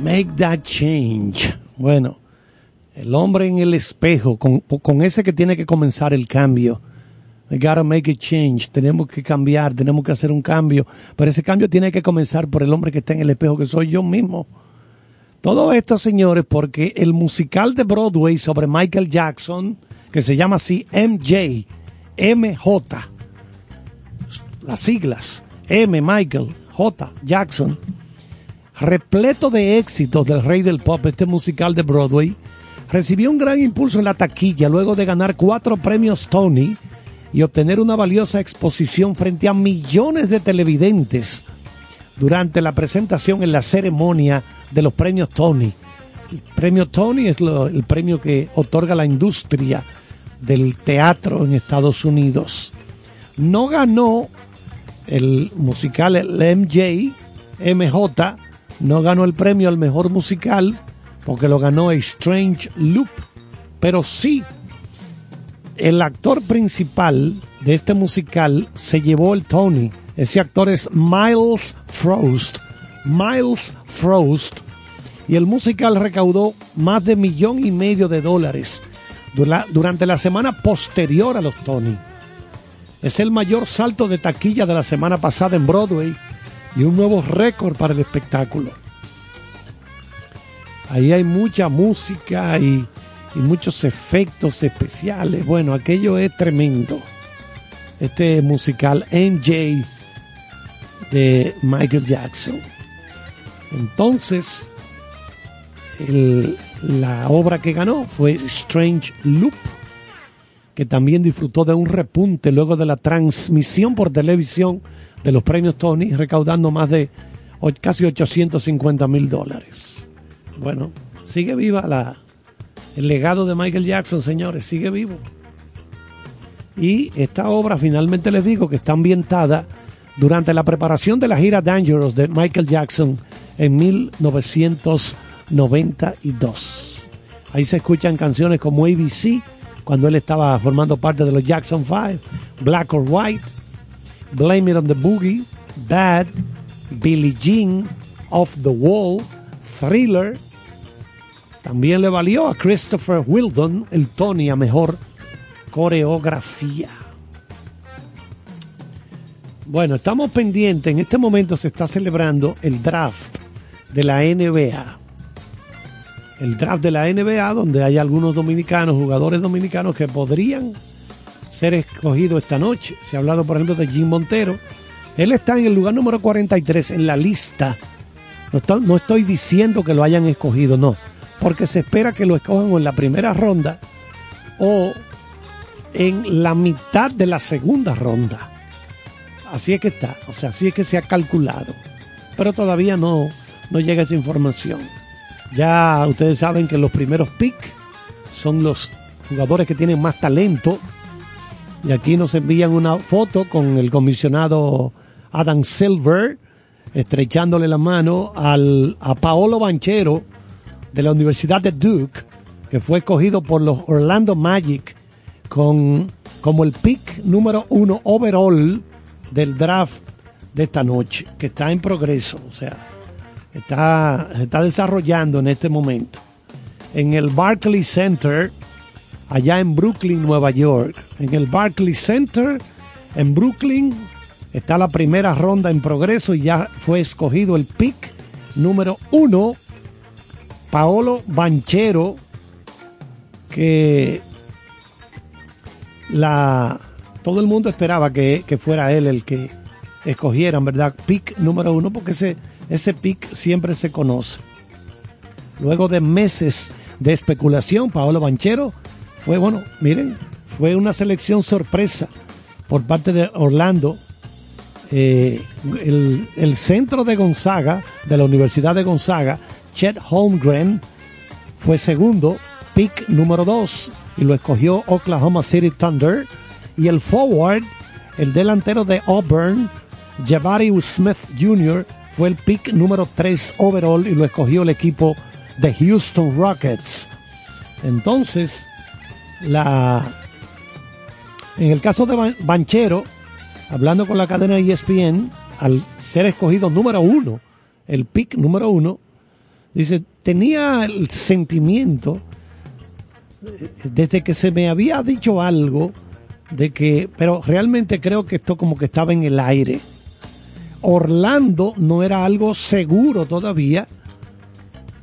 Make that change. Bueno, el hombre en el espejo, con, con ese que tiene que comenzar el cambio. We gotta make a change. Tenemos que cambiar, tenemos que hacer un cambio. Pero ese cambio tiene que comenzar por el hombre que está en el espejo, que soy yo mismo. Todo esto, señores, porque el musical de Broadway sobre Michael Jackson, que se llama así MJ, MJ, las siglas, M, Michael, J, Jackson, repleto de éxitos del rey del pop, este musical de Broadway, recibió un gran impulso en la taquilla luego de ganar cuatro premios Tony y obtener una valiosa exposición frente a millones de televidentes durante la presentación en la ceremonia de los premios Tony. El premio Tony es el premio que otorga la industria del teatro en Estados Unidos. No ganó el musical el MJ, MJ, no ganó el premio al mejor musical porque lo ganó Strange Loop, pero sí el actor principal de este musical se llevó el Tony. Ese actor es Miles Frost. Miles Frost. Y el musical recaudó más de millón y medio de dólares dura- durante la semana posterior a los Tony. Es el mayor salto de taquilla de la semana pasada en Broadway y un nuevo récord para el espectáculo. Ahí hay mucha música y, y muchos efectos especiales. Bueno, aquello es tremendo. Este musical MJ de Michael Jackson. Entonces, la obra que ganó fue Strange Loop, que también disfrutó de un repunte luego de la transmisión por televisión de los premios Tony, recaudando más de casi 850 mil dólares. Bueno, sigue viva la, el legado de Michael Jackson, señores, sigue vivo. Y esta obra, finalmente les digo que está ambientada durante la preparación de la gira Dangerous de Michael Jackson en 1992. Ahí se escuchan canciones como ABC, cuando él estaba formando parte de los Jackson 5, Black or White, Blame It on the Boogie, Bad, Billie Jean, Off the Wall, Thriller. También le valió a Christopher Wildon el Tony a mejor coreografía. Bueno, estamos pendientes. En este momento se está celebrando el draft de la NBA. El draft de la NBA, donde hay algunos dominicanos, jugadores dominicanos que podrían ser escogidos esta noche. Se ha hablado, por ejemplo, de Jim Montero. Él está en el lugar número 43 en la lista. No, estoy- no estoy diciendo que lo hayan escogido, no. Porque se espera que lo escojan en la primera ronda o en la mitad de la segunda ronda. Así es que está, o sea, así es que se ha calculado. Pero todavía no, no llega esa información. Ya ustedes saben que los primeros picks son los jugadores que tienen más talento. Y aquí nos envían una foto con el comisionado Adam Silver estrechándole la mano al, a Paolo Banchero de la Universidad de Duke, que fue escogido por los Orlando Magic con, como el pick número uno overall del draft de esta noche, que está en progreso, o sea, está, se está desarrollando en este momento. En el Barclays Center, allá en Brooklyn, Nueva York. En el Barclays Center, en Brooklyn, está la primera ronda en progreso y ya fue escogido el pick número uno, Paolo Banchero, que la todo el mundo esperaba que, fuera él el que escogieran, ¿verdad? Pick número uno, porque ese, ese pick siempre se conoce. Luego de meses de especulación, Paolo Banchero fue, bueno, miren, fue una selección sorpresa por parte de Orlando. Eh, el, el centro de Gonzaga, de la Universidad de Gonzaga, Chet Holmgren, fue segundo, pick número dos, y lo escogió Oklahoma City Thunder. Y el forward, el delantero de Auburn, Jabari Smith Jr., fue el pick número 3 overall y lo escogió el equipo de Houston Rockets. Entonces, la, en el caso de Ban- Banchero, hablando con la cadena ESPN, al ser escogido número uno, el pick número uno, Dice, tenía el sentimiento, eh, desde que se me había dicho algo, de que, pero realmente creo que esto como que estaba en el aire. Orlando no era algo seguro todavía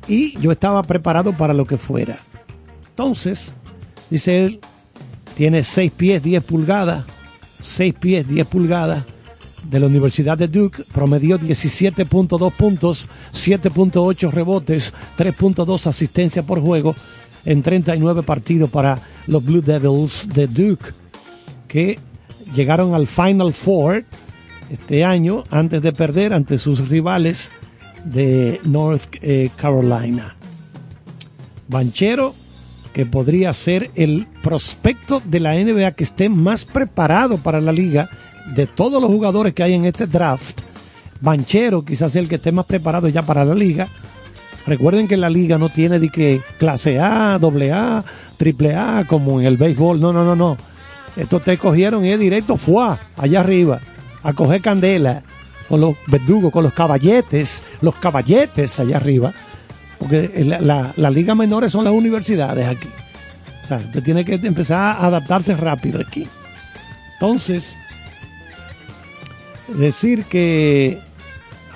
y yo estaba preparado para lo que fuera. Entonces, dice él, tiene 6 pies 10 pulgadas, 6 pies 10 pulgadas de la Universidad de Duke, promedió 17.2 puntos, 7.8 rebotes, 3.2 asistencia por juego en 39 partidos para los Blue Devils de Duke, que llegaron al Final Four este año antes de perder ante sus rivales de North eh, Carolina. Banchero, que podría ser el prospecto de la NBA que esté más preparado para la liga de todos los jugadores que hay en este draft. Banchero quizás el que esté más preparado ya para la liga. Recuerden que la liga no tiene de que clase A, doble A, triple A como en el béisbol. No, no, no, no. Esto te cogieron y es directo, fue allá arriba, a coger candela con los verdugos, con los caballetes, los caballetes allá arriba. Porque la, la, la liga menores son las universidades aquí. O sea, usted tiene que empezar a adaptarse rápido aquí. Entonces, decir que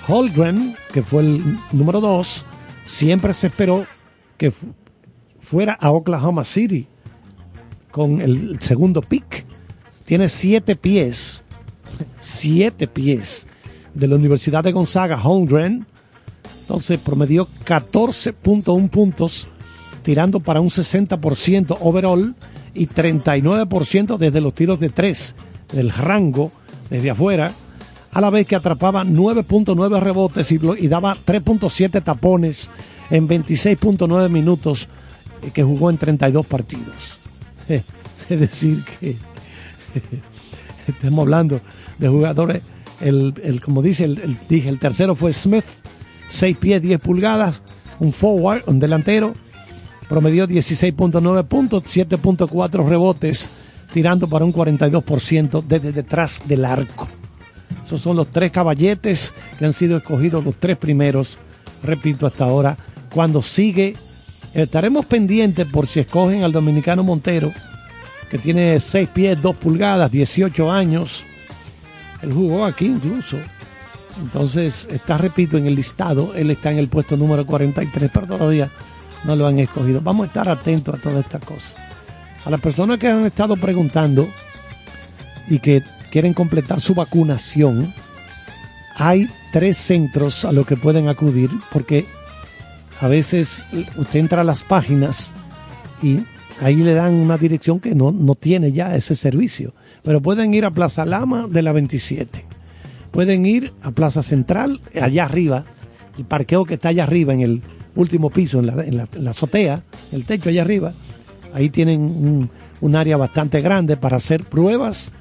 Holgren, que fue el número dos, siempre se esperó que fu- fuera a Oklahoma City con el segundo pick. Tiene siete pies, siete pies de la Universidad de Gonzaga, Holmgren. Entonces promedió 14.1 puntos, tirando para un 60% overall y 39% desde los tiros de tres del rango desde afuera, a la vez que atrapaba 9.9 rebotes y, y daba 3.7 tapones en 26.9 minutos eh, que jugó en 32 partidos. Es decir, que estamos hablando de jugadores, el, el- como dice, el- dije, el tercero fue Smith, 6 pies, 10 pulgadas, un forward, un delantero, promedió 16.9 puntos, 7.4 rebotes, tirando para un 42% desde detrás del arco. Esos son los tres caballetes que han sido escogidos, los tres primeros, repito, hasta ahora. Cuando sigue, estaremos pendientes por si escogen al dominicano Montero, que tiene 6 pies, 2 pulgadas, 18 años. Él jugó aquí incluso. Entonces, está, repito, en el listado. Él está en el puesto número 43, pero todavía no lo han escogido. Vamos a estar atentos a todas estas cosas. A las personas que han estado preguntando y que quieren completar su vacunación, hay tres centros a los que pueden acudir porque a veces usted entra a las páginas y ahí le dan una dirección que no, no tiene ya ese servicio. Pero pueden ir a Plaza Lama de la 27. Pueden ir a Plaza Central, allá arriba, el parqueo que está allá arriba en el último piso, en la, azotea, el techo allá arriba. Ahí tienen un, un área bastante grande para hacer pruebas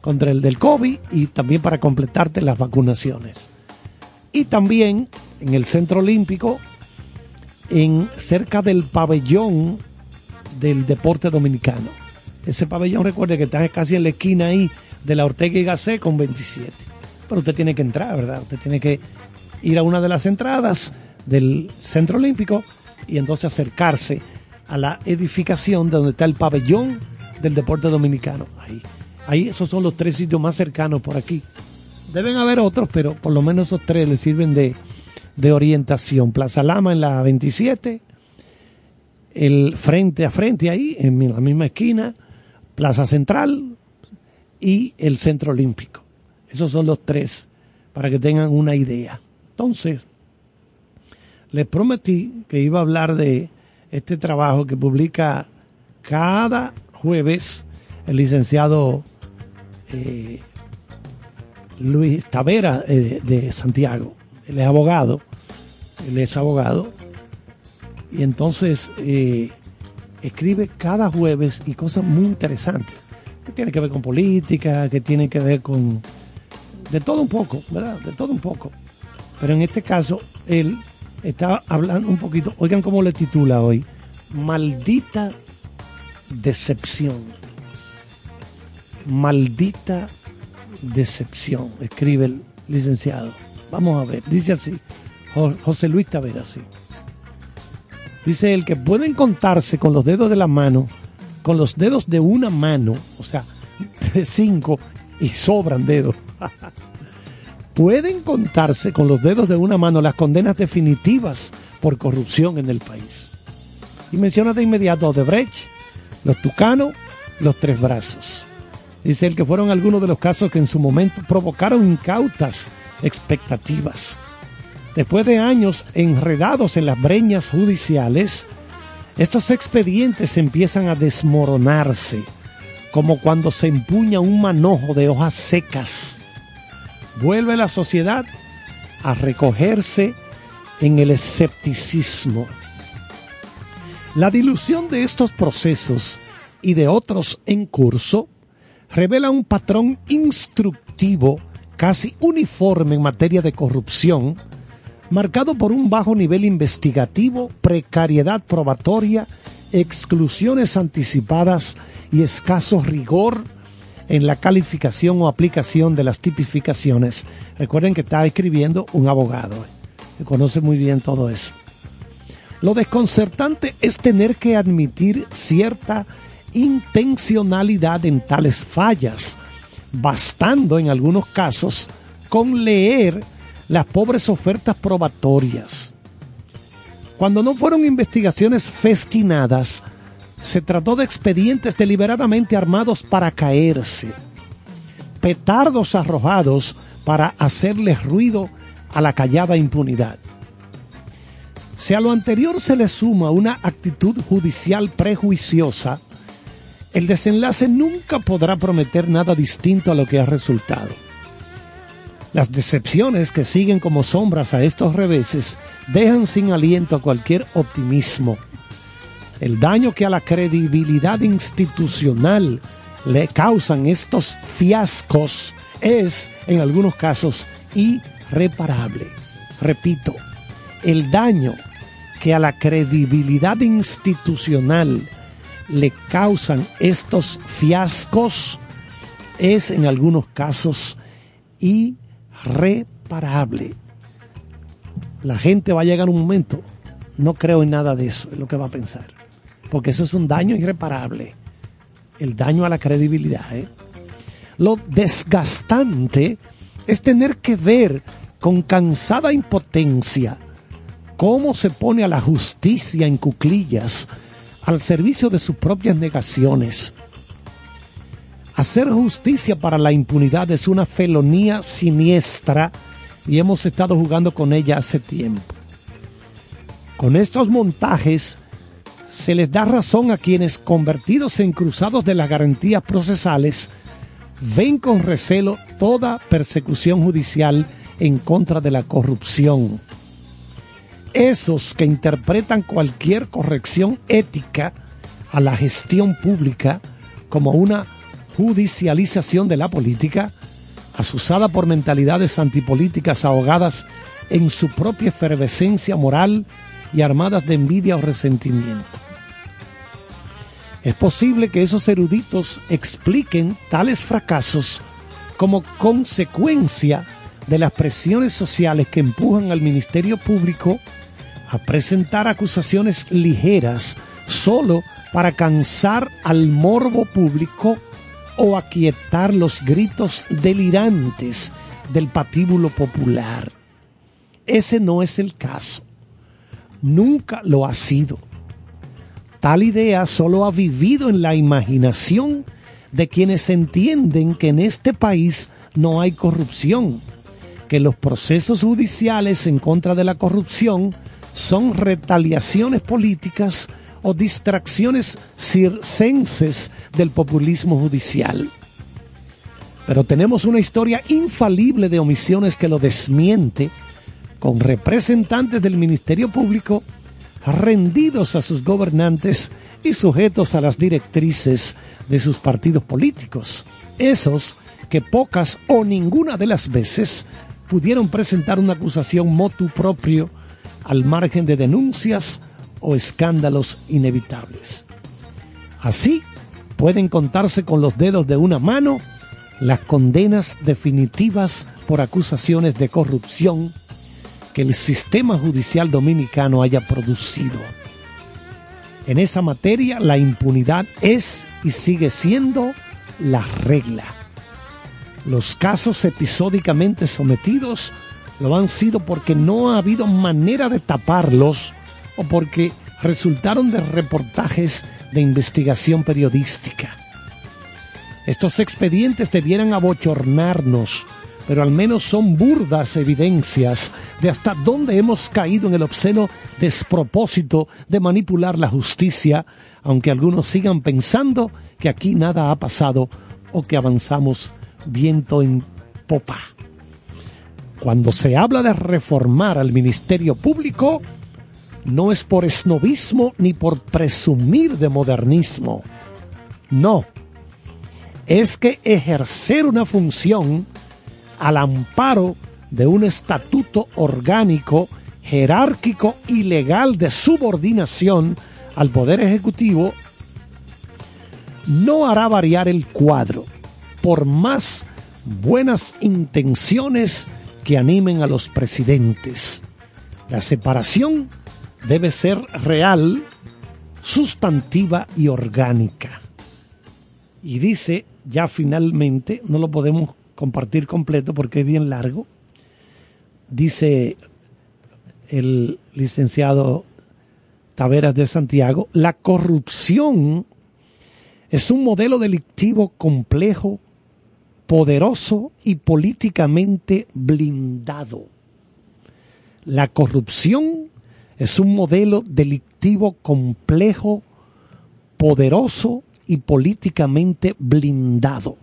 contra el del COVID y también para completarte las vacunaciones. Y también en el Centro Olímpico, en cerca del pabellón del deporte dominicano. Ese pabellón, recuerde que está casi en la esquina ahí de la Ortega y Gasset con 27. Pero usted tiene que entrar, ¿verdad? Usted tiene que ir a una de las entradas del Centro Olímpico y entonces acercarse a la edificación donde está el pabellón del deporte dominicano. Ahí, ahí esos son los tres sitios más cercanos por aquí. Deben haber otros, pero por lo menos esos tres le sirven de, de orientación. Plaza Lama en la 27, el frente a frente ahí, en la misma esquina, Plaza Central y el Centro Olímpico. Esos son los tres, para que tengan una idea. Entonces, les prometí que iba a hablar de este trabajo que publica cada jueves el licenciado eh, Luis Tavera eh, de Santiago. Él es abogado, él es abogado, y entonces eh, escribe cada jueves y cosas muy interesantes, que tiene que ver con política, que tiene que ver con de todo un poco, ¿verdad? De todo un poco. Pero en este caso, él está hablando un poquito, oigan cómo le titula hoy, maldita decepción. Maldita decepción, escribe el licenciado. Vamos a ver, dice así, Jo- José Luis Tavera, sí. Dice él que pueden contarse con los dedos de la mano, con los dedos de una mano, o sea, de cinco y sobran dedos. pueden contarse con los dedos de una mano las condenas definitivas por corrupción en el país. Y menciona de inmediato a Odebrecht, los Tucano, los Tres Brazos. Dice él que fueron algunos de los casos que en su momento provocaron incautas expectativas. Después de años enredados en las breñas judiciales, estos expedientes empiezan a desmoronarse, como cuando se empuña un manojo de hojas secas. Vuelve la sociedad a recogerse en el escepticismo. La dilución de estos procesos y de otros en curso revela un patrón instructivo casi uniforme en materia de corrupción, marcado por un bajo nivel investigativo, precariedad probatoria, exclusiones anticipadas y escaso rigor en la calificación o aplicación de las tipificaciones. Recuerden que está escribiendo un abogado, que conoce muy bien todo eso. Lo desconcertante es tener que admitir cierta intencionalidad en tales fallas, bastando en algunos casos con leer las pobres ofertas probatorias. Cuando no fueron investigaciones festinadas, se trató de expedientes deliberadamente armados para caerse, petardos arrojados para hacerles ruido a la callada impunidad. Si a lo anterior se le suma una actitud judicial prejuiciosa, el desenlace nunca podrá prometer nada distinto a lo que ha resultado. Las decepciones que siguen como sombras a estos reveses dejan sin aliento a cualquier optimismo. El daño que a la credibilidad institucional le causan estos fiascos es, en algunos casos, irreparable. Repito, el daño que a la credibilidad institucional le causan estos fiascos es en algunos casos irreparable. La gente va a llegar un momento, no creo en nada de eso, es lo que va a pensar, porque eso es un daño irreparable, el daño a la credibilidad. ¿eh? Lo desgastante es tener que ver con cansada impotencia cómo se pone a la justicia en cuclillas al servicio de sus propias negaciones. Hacer justicia para la impunidad es una felonía siniestra y hemos estado jugando con ella hace tiempo. Con estos montajes se les da razón a quienes, convertidos en cruzados de las garantías procesales, ven con recelo toda persecución judicial en contra de la corrupción esos que interpretan cualquier corrección ética a la gestión pública como una judicialización de la política, asusada por mentalidades antipolíticas ahogadas en su propia efervescencia moral y armadas de envidia o resentimiento. Es posible que esos eruditos expliquen tales fracasos como consecuencia de las presiones sociales que empujan al Ministerio Público a presentar acusaciones ligeras solo para cansar al morbo público o aquietar los gritos delirantes del patíbulo popular. Ese no es el caso. Nunca lo ha sido. Tal idea solo ha vivido en la imaginación de quienes entienden que en este país no hay corrupción, que los procesos judiciales en contra de la corrupción son retaliaciones políticas o distracciones circenses del populismo judicial. Pero tenemos una historia infalible de omisiones que lo desmiente, con representantes del Ministerio Público rendidos a sus gobernantes y sujetos a las directrices de sus partidos políticos. Esos que pocas o ninguna de las veces pudieron presentar una acusación motu propio al margen de denuncias o escándalos inevitables. Así pueden contarse con los dedos de una mano las condenas definitivas por acusaciones de corrupción que el sistema judicial dominicano haya producido. En esa materia la impunidad es y sigue siendo la regla. Los casos episódicamente sometidos lo han sido porque no ha habido manera de taparlos o porque resultaron de reportajes de investigación periodística. Estos expedientes debieran abochornarnos, pero al menos son burdas evidencias de hasta dónde hemos caído en el obsceno despropósito de manipular la justicia, aunque algunos sigan pensando que aquí nada ha pasado o que avanzamos viento en popa. Cuando se habla de reformar al Ministerio Público, no es por esnovismo ni por presumir de modernismo. No, es que ejercer una función al amparo de un estatuto orgánico, jerárquico y legal de subordinación al Poder Ejecutivo no hará variar el cuadro, por más buenas intenciones que animen a los presidentes. La separación debe ser real, sustantiva y orgánica. Y dice, ya finalmente, no lo podemos compartir completo porque es bien largo, dice el licenciado Taveras de Santiago, la corrupción es un modelo delictivo complejo, poderoso y políticamente blindado. La corrupción es un modelo delictivo complejo, poderoso y políticamente blindado.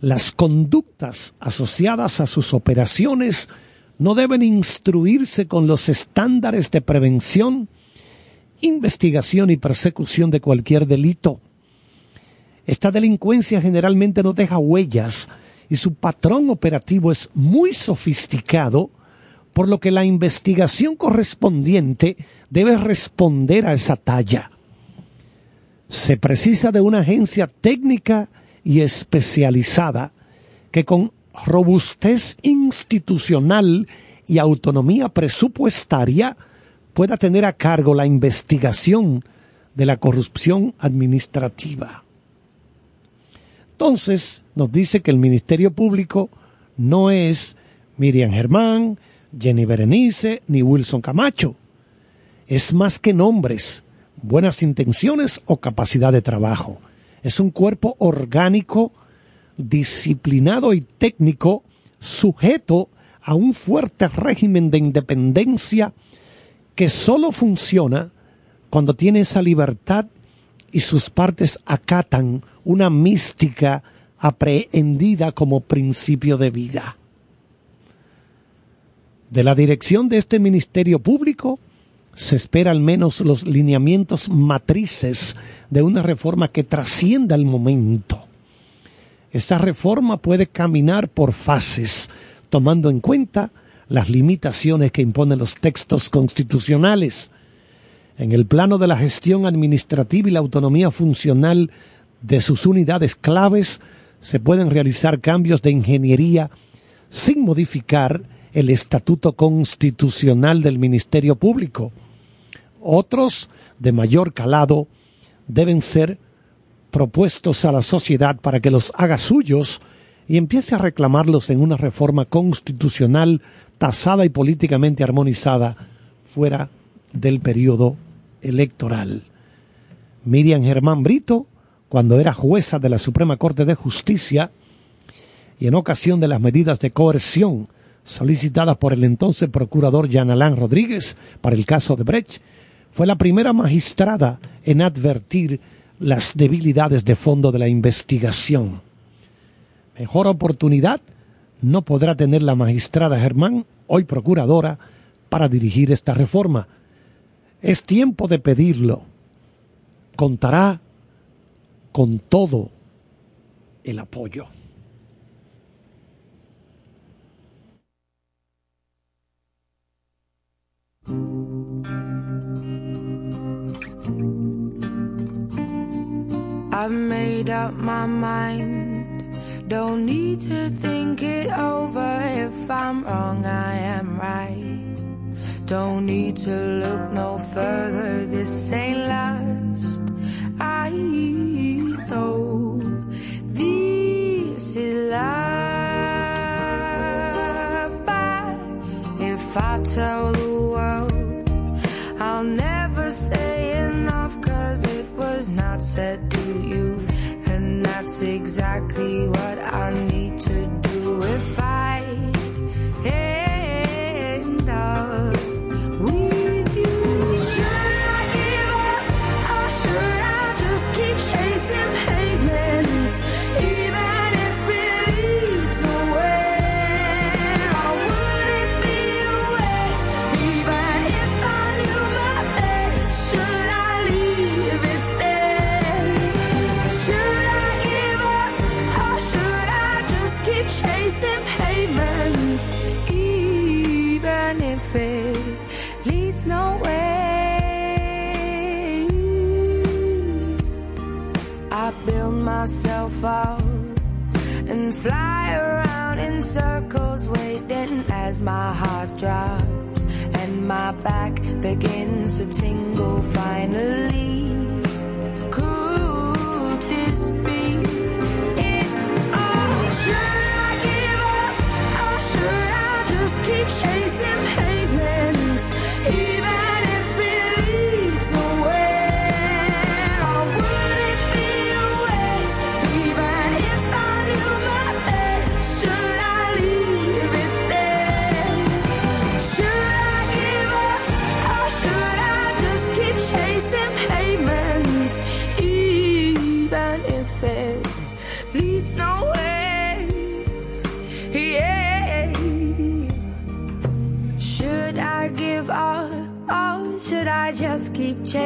Las conductas asociadas a sus operaciones no deben instruirse con los estándares de prevención, investigación y persecución de cualquier delito. Esta delincuencia generalmente no deja huellas y su patrón operativo es muy sofisticado, por lo que la investigación correspondiente debe responder a esa talla. Se precisa de una agencia técnica y especializada que con robustez institucional y autonomía presupuestaria pueda tener a cargo la investigación de la corrupción administrativa. Entonces, nos dice que el Ministerio Público no es Miriam Germán, Jenny Berenice ni Wilson Camacho. Es más que nombres, buenas intenciones o capacidad de trabajo. Es un cuerpo orgánico, disciplinado y técnico, sujeto a un fuerte régimen de independencia que solo funciona cuando tiene esa libertad y sus partes acatan una mística aprehendida como principio de vida. De la dirección de este Ministerio Público se espera al menos los lineamientos matrices de una reforma que trascienda el momento. Esta reforma puede caminar por fases, tomando en cuenta las limitaciones que imponen los textos constitucionales. En el plano de la gestión administrativa y la autonomía funcional de sus unidades claves, se pueden realizar cambios de ingeniería sin modificar el estatuto constitucional del Ministerio Público. Otros, de mayor calado, deben ser propuestos a la sociedad para que los haga suyos y empiece a reclamarlos en una reforma constitucional tasada y políticamente armonizada fuera del periodo electoral. Miriam Germán Brito, cuando era jueza de la Suprema Corte de Justicia, y en ocasión de las medidas de coerción solicitadas por el entonces procurador Jean Alain Rodríguez para el caso de Brecht, fue la primera magistrada en advertir las debilidades de fondo de la investigación. Mejor oportunidad no podrá tener la magistrada Germán, hoy procuradora, para dirigir esta reforma. Es tiempo de pedirlo. Contará con todo el apoyo. I've made up my mind. Don't need to think it over. If I'm wrong, I am right. Don't need to look no further. This ain't last. I know this is love. But if I tell the world, I'll never say enough cause it was not said that's exactly what I need to do up and fly around in circles, waiting as my heart drops and my back begins to tingle finally. Could this be it? Oh, should I give up or should I just keep chasing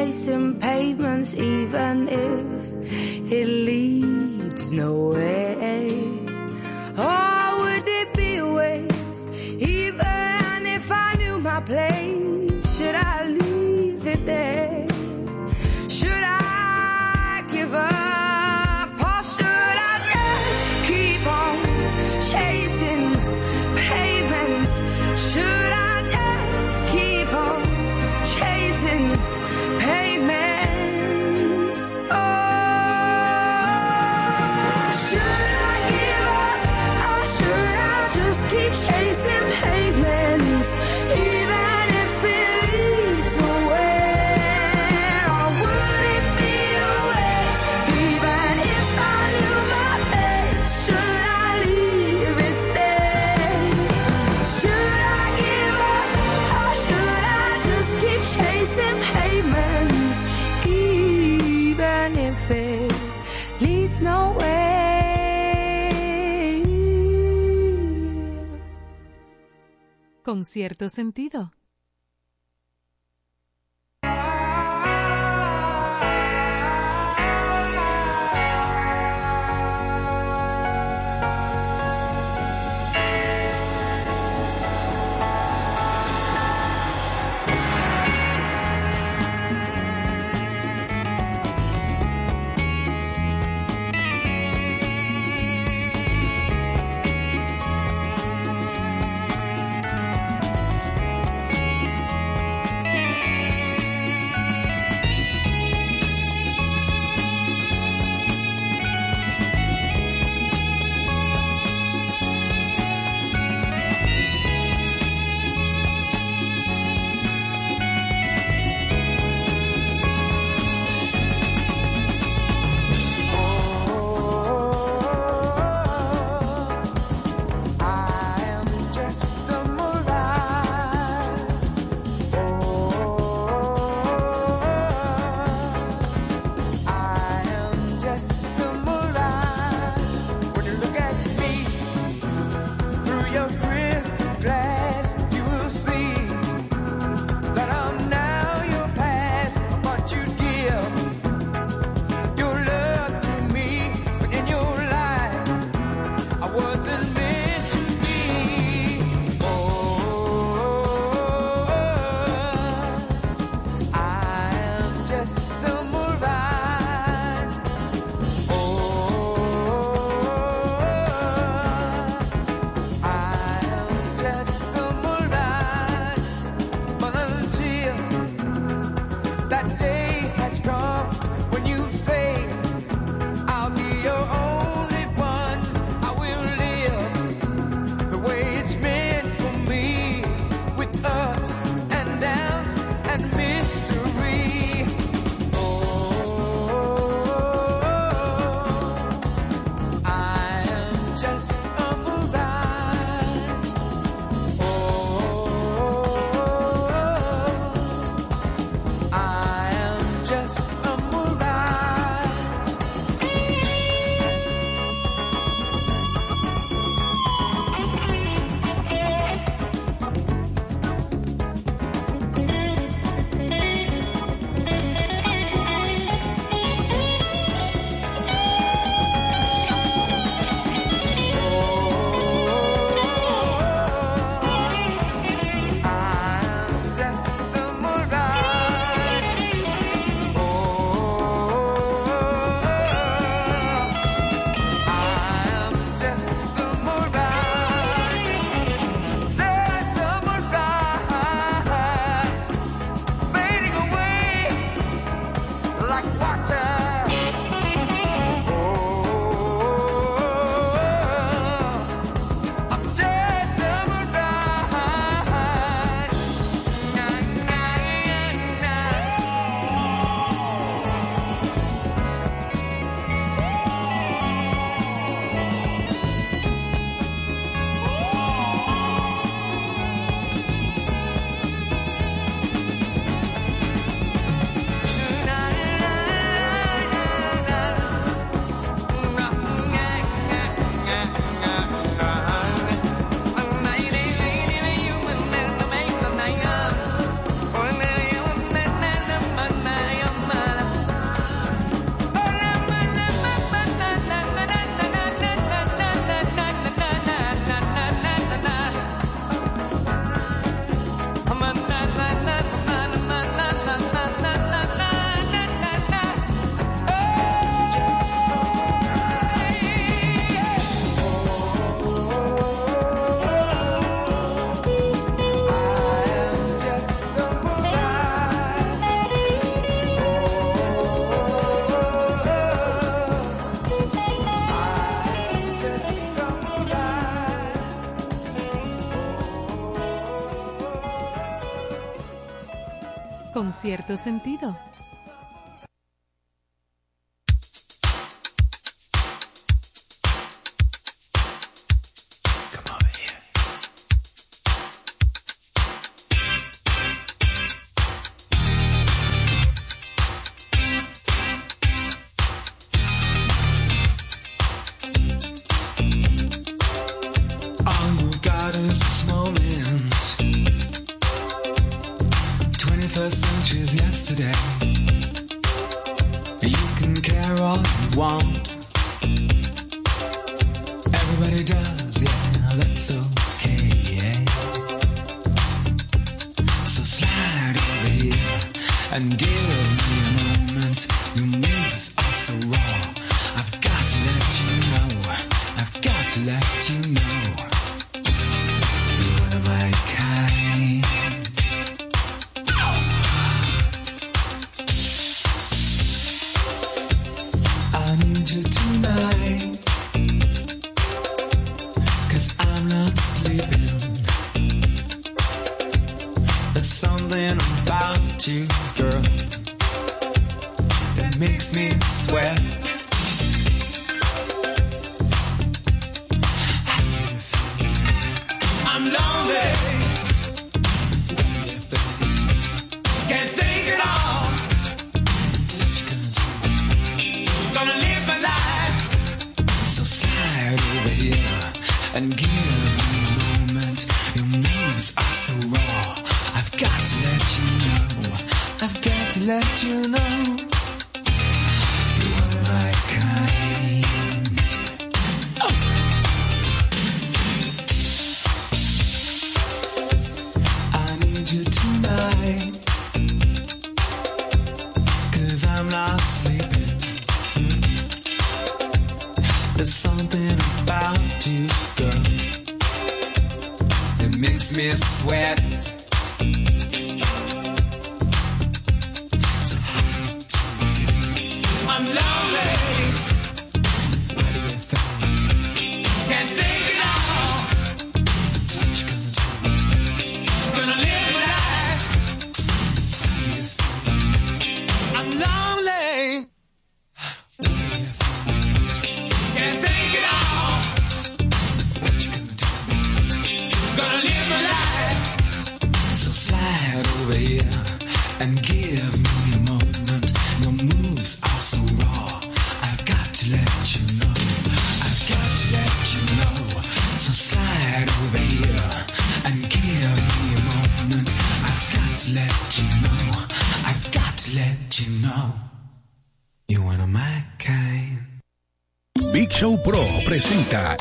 chasing pavements even if it leads nowhere? Con cierto sentido. Cierto sentido.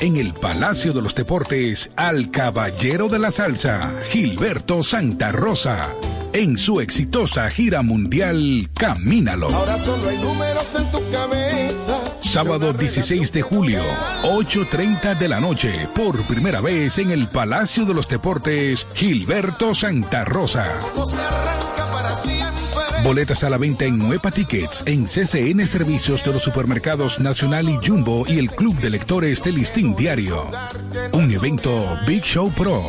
En el Palacio de los Deportes al caballero de la salsa, Gilberto Santa Rosa, en su exitosa gira mundial Camínalo. Ahora solo hay números en tu cabeza. Sábado 16 de julio, 8.30 de la noche, por primera vez en el Palacio de los Deportes, Gilberto Santa Rosa. Boletas a la venta en Nueva Tickets, en CCN Servicios de los Supermercados Nacional y Jumbo y el Club de Lectores del Listín Diario. Un evento Big Show Pro.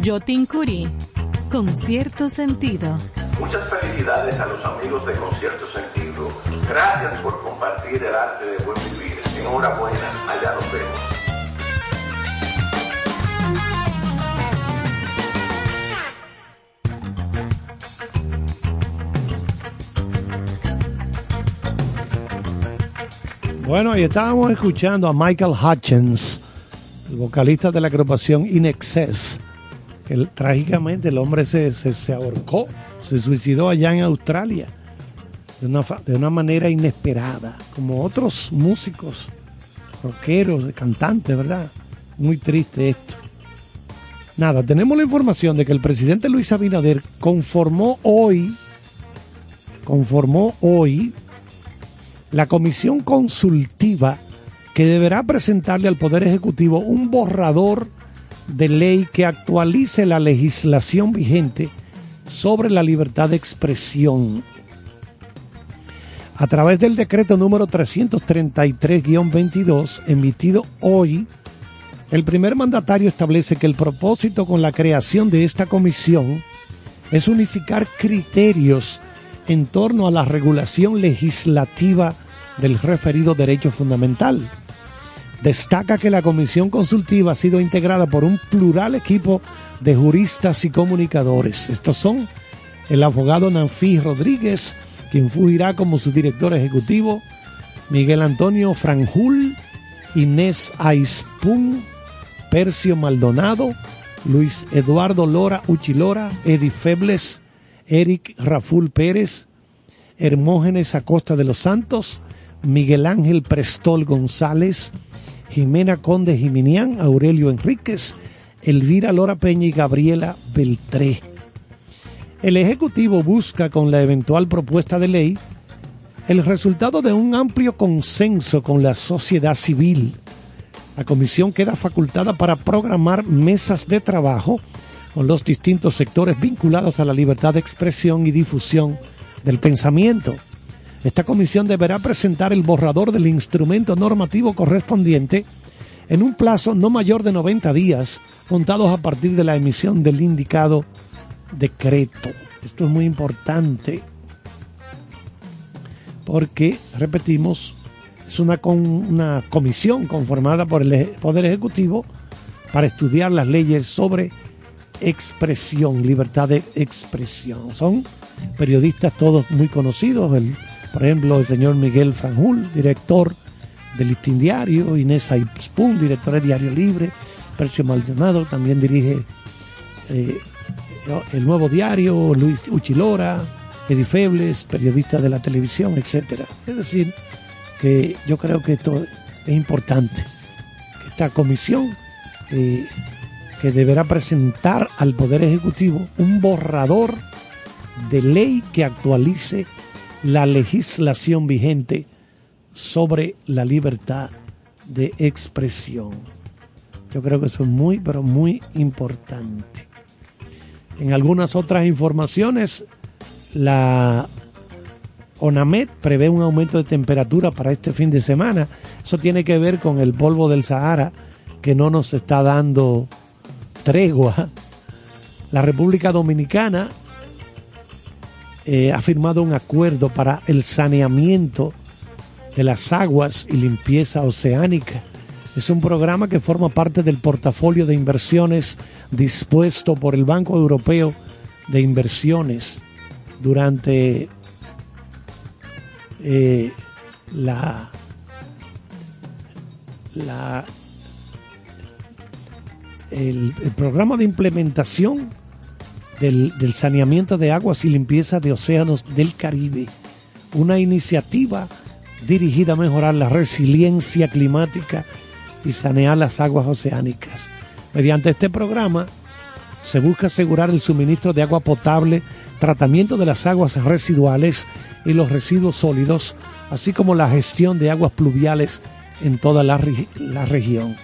Yotin Curi, con cierto sentido. Muchas felicidades a los amigos de Concierto Sentido. Gracias por compartir el arte de buen vivir. Enhorabuena, allá nos vemos. Bueno, y estábamos escuchando a Michael Hutchins, el vocalista de la agrupación In Excess. trágicamente el hombre se, se, se ahorcó, se suicidó allá en Australia de una, de una manera inesperada, como otros músicos, rockeros, cantantes, ¿verdad? Muy triste esto. Nada, tenemos la información de que el presidente Luis Abinader conformó hoy, conformó hoy la comisión consultiva que deberá presentarle al Poder Ejecutivo un borrador de ley que actualice la legislación vigente sobre la libertad de expresión. A través del decreto número 333-22 emitido hoy, El primer mandatario establece que el propósito con la creación de esta comisión es unificar criterios en torno a la regulación legislativa del referido derecho fundamental. Destaca que la comisión consultiva ha sido integrada por un plural equipo de juristas y comunicadores. Estos son el abogado Nanfi Rodríguez, quien fungirá como su director ejecutivo, Miguel Antonio Franjul, Inés Aispun, Percio Maldonado, Luis Eduardo Lora Uchilora, Eddie Febles, Eric Raful Pérez, Hermógenes Acosta de los Santos, Miguel Ángel Prestol González, Jimena Conde Jiminián, Aurelio Enríquez, Elvira Lora Peña y Gabriela Beltré. El Ejecutivo busca con la eventual propuesta de ley el resultado de un amplio consenso con la sociedad civil. La comisión queda facultada para programar mesas de trabajo con los distintos sectores vinculados a la libertad de expresión y difusión del pensamiento. Esta comisión deberá presentar el borrador del instrumento normativo correspondiente en un plazo no mayor de 90 días, contados a partir de la emisión del indicado decreto. Esto es muy importante porque, repetimos, es una, con, una comisión conformada por el Poder Ejecutivo para estudiar las leyes sobre expresión, libertad de expresión. Son periodistas todos muy conocidos, por ejemplo, el señor Miguel Franjul, director del Listín Diario, Inés Aispun, directora de Diario Libre, Percio Maldonado también dirige eh, el Nuevo Diario, Luis Uchilora, Eddie Febles, periodista de la televisión, etcétera. Es decir, que yo creo que esto es importante. Que esta comisión eh, que deberá presentar al Poder Ejecutivo un borrador de ley que actualice la legislación vigente sobre la libertad de expresión. Yo creo que eso es muy, pero muy importante. En algunas otras informaciones, la ONAMED prevé un aumento de temperatura para este fin de semana. Eso tiene que ver con el polvo del Sahara que no nos está dando tregua. La República Dominicana eh, ha firmado un acuerdo para el saneamiento de las aguas y limpieza oceánica. Es un programa que forma parte del portafolio de inversiones dispuesto por el Banco Europeo de Inversiones durante eh, la, el programa de implementación del, saneamiento de aguas y limpieza de océanos del Caribe, una iniciativa dirigida a mejorar la resiliencia climática y sanear las aguas oceánicas. Mediante este programa se busca asegurar el suministro de agua potable, tratamiento de las aguas residuales y los residuos sólidos, así como la gestión de aguas pluviales en toda la, la región.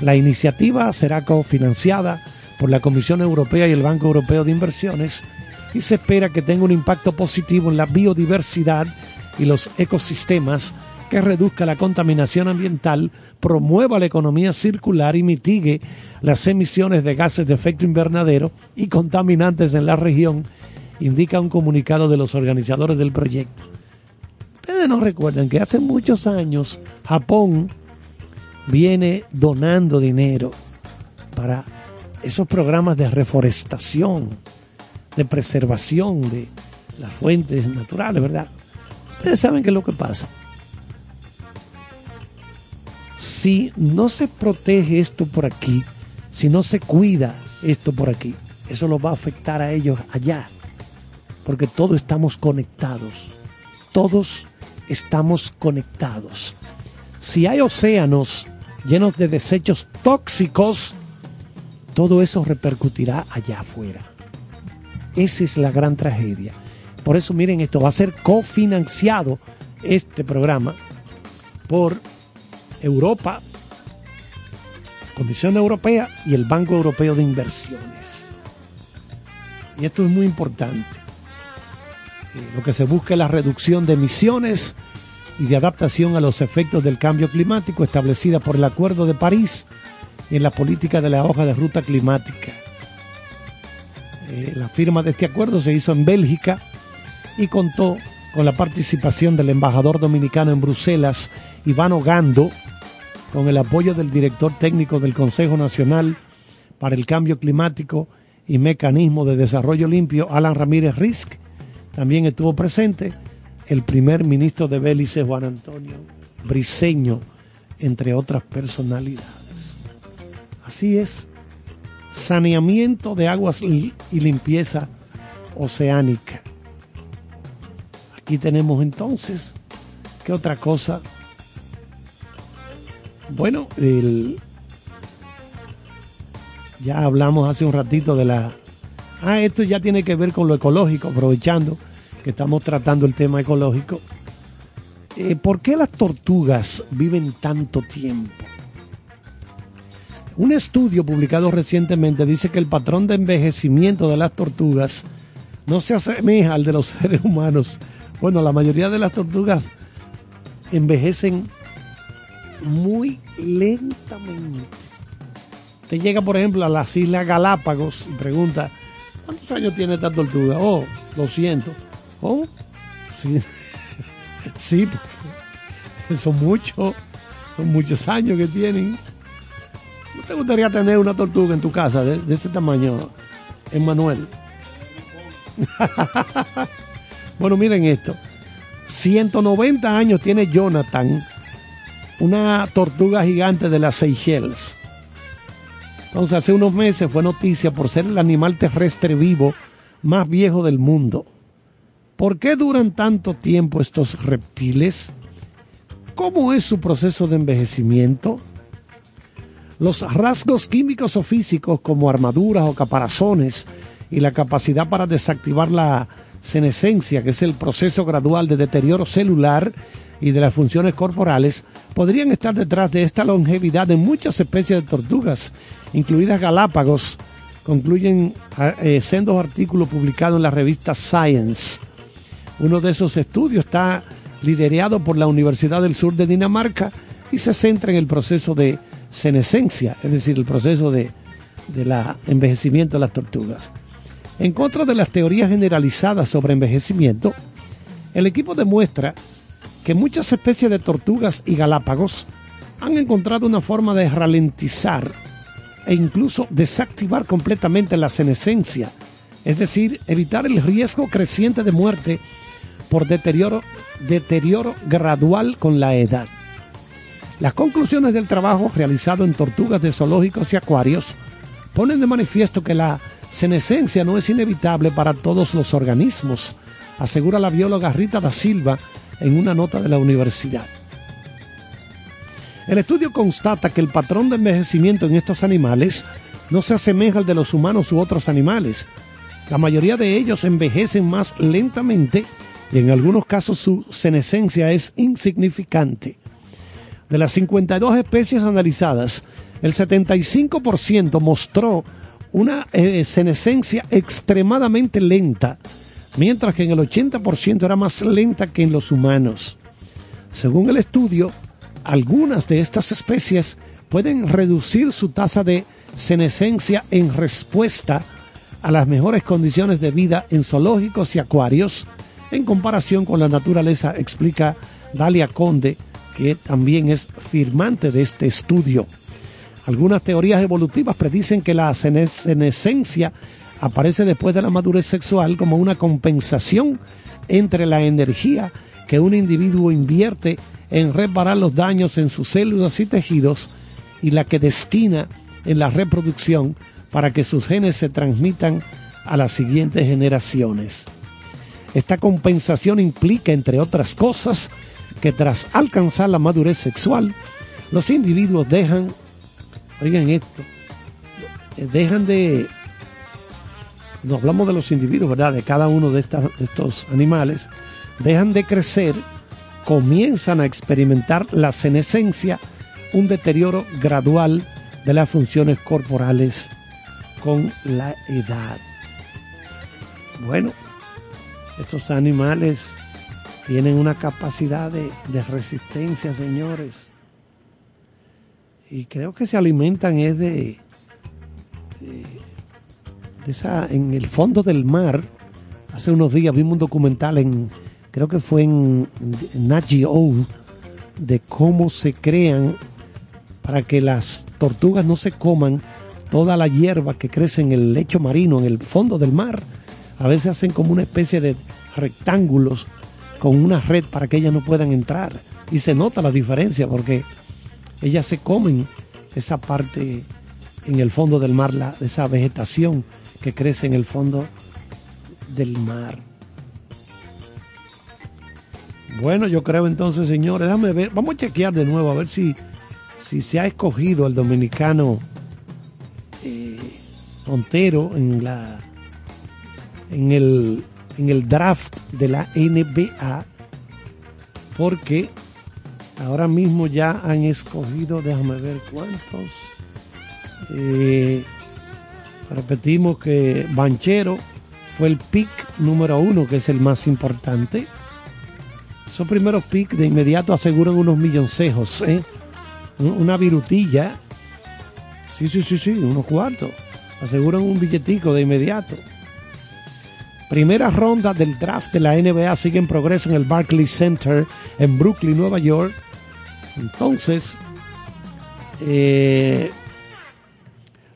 La iniciativa será cofinanciada por la Comisión Europea y el Banco Europeo de Inversiones y se espera que tenga un impacto positivo en la biodiversidad y los ecosistemas, que reduzca la contaminación ambiental, promueva la economía circular y mitigue las emisiones de gases de efecto invernadero y contaminantes en la región, indica un comunicado de los organizadores del proyecto. Ustedes no recuerdan que hace muchos años Japón viene donando dinero para esos programas de reforestación, de preservación de las fuentes naturales, ¿verdad? Ustedes saben qué es lo que pasa. Si no se protege esto por aquí, si no se cuida esto por aquí, eso los va a afectar a ellos allá. Porque todos estamos conectados. Todos estamos conectados. Si hay océanos llenos de desechos tóxicos, todo eso repercutirá allá afuera. Esa es la gran tragedia. Por eso miren esto, va a ser cofinanciado este programa por Europa, Comisión Europea y el Banco Europeo de Inversiones. Y esto es muy importante. Eh, Lo que se busca es la reducción de emisiones y de adaptación a los efectos del cambio climático establecida por el Acuerdo de París en la política de la hoja de ruta climática. Eh, la firma de este acuerdo se hizo en Bélgica y contó con la participación del embajador dominicano en Bruselas, Iván Ogando, con el apoyo del director técnico del Consejo Nacional para el Cambio Climático y Mecanismo de Desarrollo Limpio, Alan Ramírez Risk. También estuvo presente el primer ministro de Belice, Juan Antonio Briceño, entre otras personalidades. Así es, saneamiento de aguas y limpieza oceánica. Aquí tenemos entonces, ¿qué otra cosa? Bueno, el, ya hablamos hace un ratito de la... Ah, esto ya tiene que ver con lo ecológico, aprovechando que estamos tratando el tema ecológico. Eh, ¿Por qué las tortugas viven tanto tiempo? Un estudio publicado recientemente dice que el patrón de envejecimiento de las tortugas no se asemeja al de los seres humanos. Bueno, la mayoría de las tortugas envejecen muy lentamente. Te llega, por ejemplo, a las Islas Galápagos y pregunta, ¿cuántos años tiene esta tortuga? Oh, 200. Oh, sí, sí son muchos, son muchos años que tienen. ¿No te gustaría tener una tortuga en tu casa de, ese tamaño, Emmanuel? bueno, miren esto. 190 años tiene Jonathan, una tortuga gigante de las Seychelles. Entonces, hace unos meses fue noticia por ser el animal terrestre vivo más viejo del mundo. ¿Por qué duran tanto tiempo estos reptiles? ¿Cómo es su proceso de envejecimiento? Los rasgos químicos o físicos como armaduras o caparazones y la capacidad para desactivar la senescencia, que es el proceso gradual de deterioro celular y de las funciones corporales, podrían estar detrás de esta longevidad de muchas especies de tortugas, incluidas Galápagos, concluyen eh, sendos artículos publicados en la revista Science. Uno de esos estudios está liderado por la Universidad del Sur de Dinamarca y se centra en el proceso de senescencia, es decir, el proceso de, la envejecimiento de las tortugas. En contra de las teorías generalizadas sobre envejecimiento, el equipo demuestra que muchas especies de tortugas y galápagos han encontrado una forma de ralentizar e incluso desactivar completamente la senescencia, es decir, evitar el riesgo creciente de muerte por deterioro, deterioro gradual con la edad. Las conclusiones del trabajo realizado en tortugas de zoológicos y acuarios ponen de manifiesto que la senescencia no es inevitable para todos los organismos, asegura la bióloga Rita da Silva en una nota de la universidad. El estudio constata que el patrón de envejecimiento en estos animales no se asemeja al de los humanos u otros animales. La mayoría de ellos envejecen más lentamente y en algunos casos su senescencia es insignificante. De las 52 especies analizadas, el 75% mostró una eh, senescencia extremadamente lenta, mientras que en el 80% era más lenta que en los humanos. Según el estudio, algunas de estas especies pueden reducir su tasa de senescencia en respuesta a las mejores condiciones de vida en zoológicos y acuarios en comparación con la naturaleza, explica Dalia Conde, que también es firmante de este estudio. Algunas teorías evolutivas predicen que la senescencia aparece después de la madurez sexual como una compensación entre la energía que un individuo invierte en reparar los daños en sus células y tejidos y la que destina en la reproducción para que sus genes se transmitan a las siguientes generaciones. Esta compensación implica, entre otras cosas, que tras alcanzar la madurez sexual, los individuos dejan, oigan esto, dejan de, no hablamos de los individuos, ¿verdad? De cada uno de, de estos animales, dejan de crecer, comienzan a experimentar la senescencia, un deterioro gradual de las funciones corporales con la edad. Bueno, estos animales tienen una capacidad de, de resistencia, señores. Y creo que se alimentan es de, de, esa, en el fondo del mar. Hace unos días vimos un documental en, creo que fue en, en Nat de cómo se crean para que las tortugas no se coman toda la hierba que crece en el lecho marino, en el fondo del mar. A veces hacen como una especie de rectángulos con una red para que ellas no puedan entrar. Y se nota la diferencia porque ellas se comen esa parte en el fondo del mar, la, esa vegetación que crece en el fondo del mar. Bueno, yo creo entonces, señores, déjame ver, vamos a chequear de nuevo a ver si, si se ha escogido el dominicano eh, Montero en la en el en el draft de la NBA porque ahora mismo ya han escogido, déjame ver cuántos. Eh, repetimos que Banchero fue el pick número uno, que es el más importante. Esos primeros picks de inmediato aseguran unos milloncejos, ¿eh? una virutilla. Sí, sí, sí, sí, unos cuartos. Aseguran un billetico de inmediato. Primera ronda del draft de la NBA sigue en progreso en el Barclays Center en Brooklyn, Nueva York. Entonces, eh,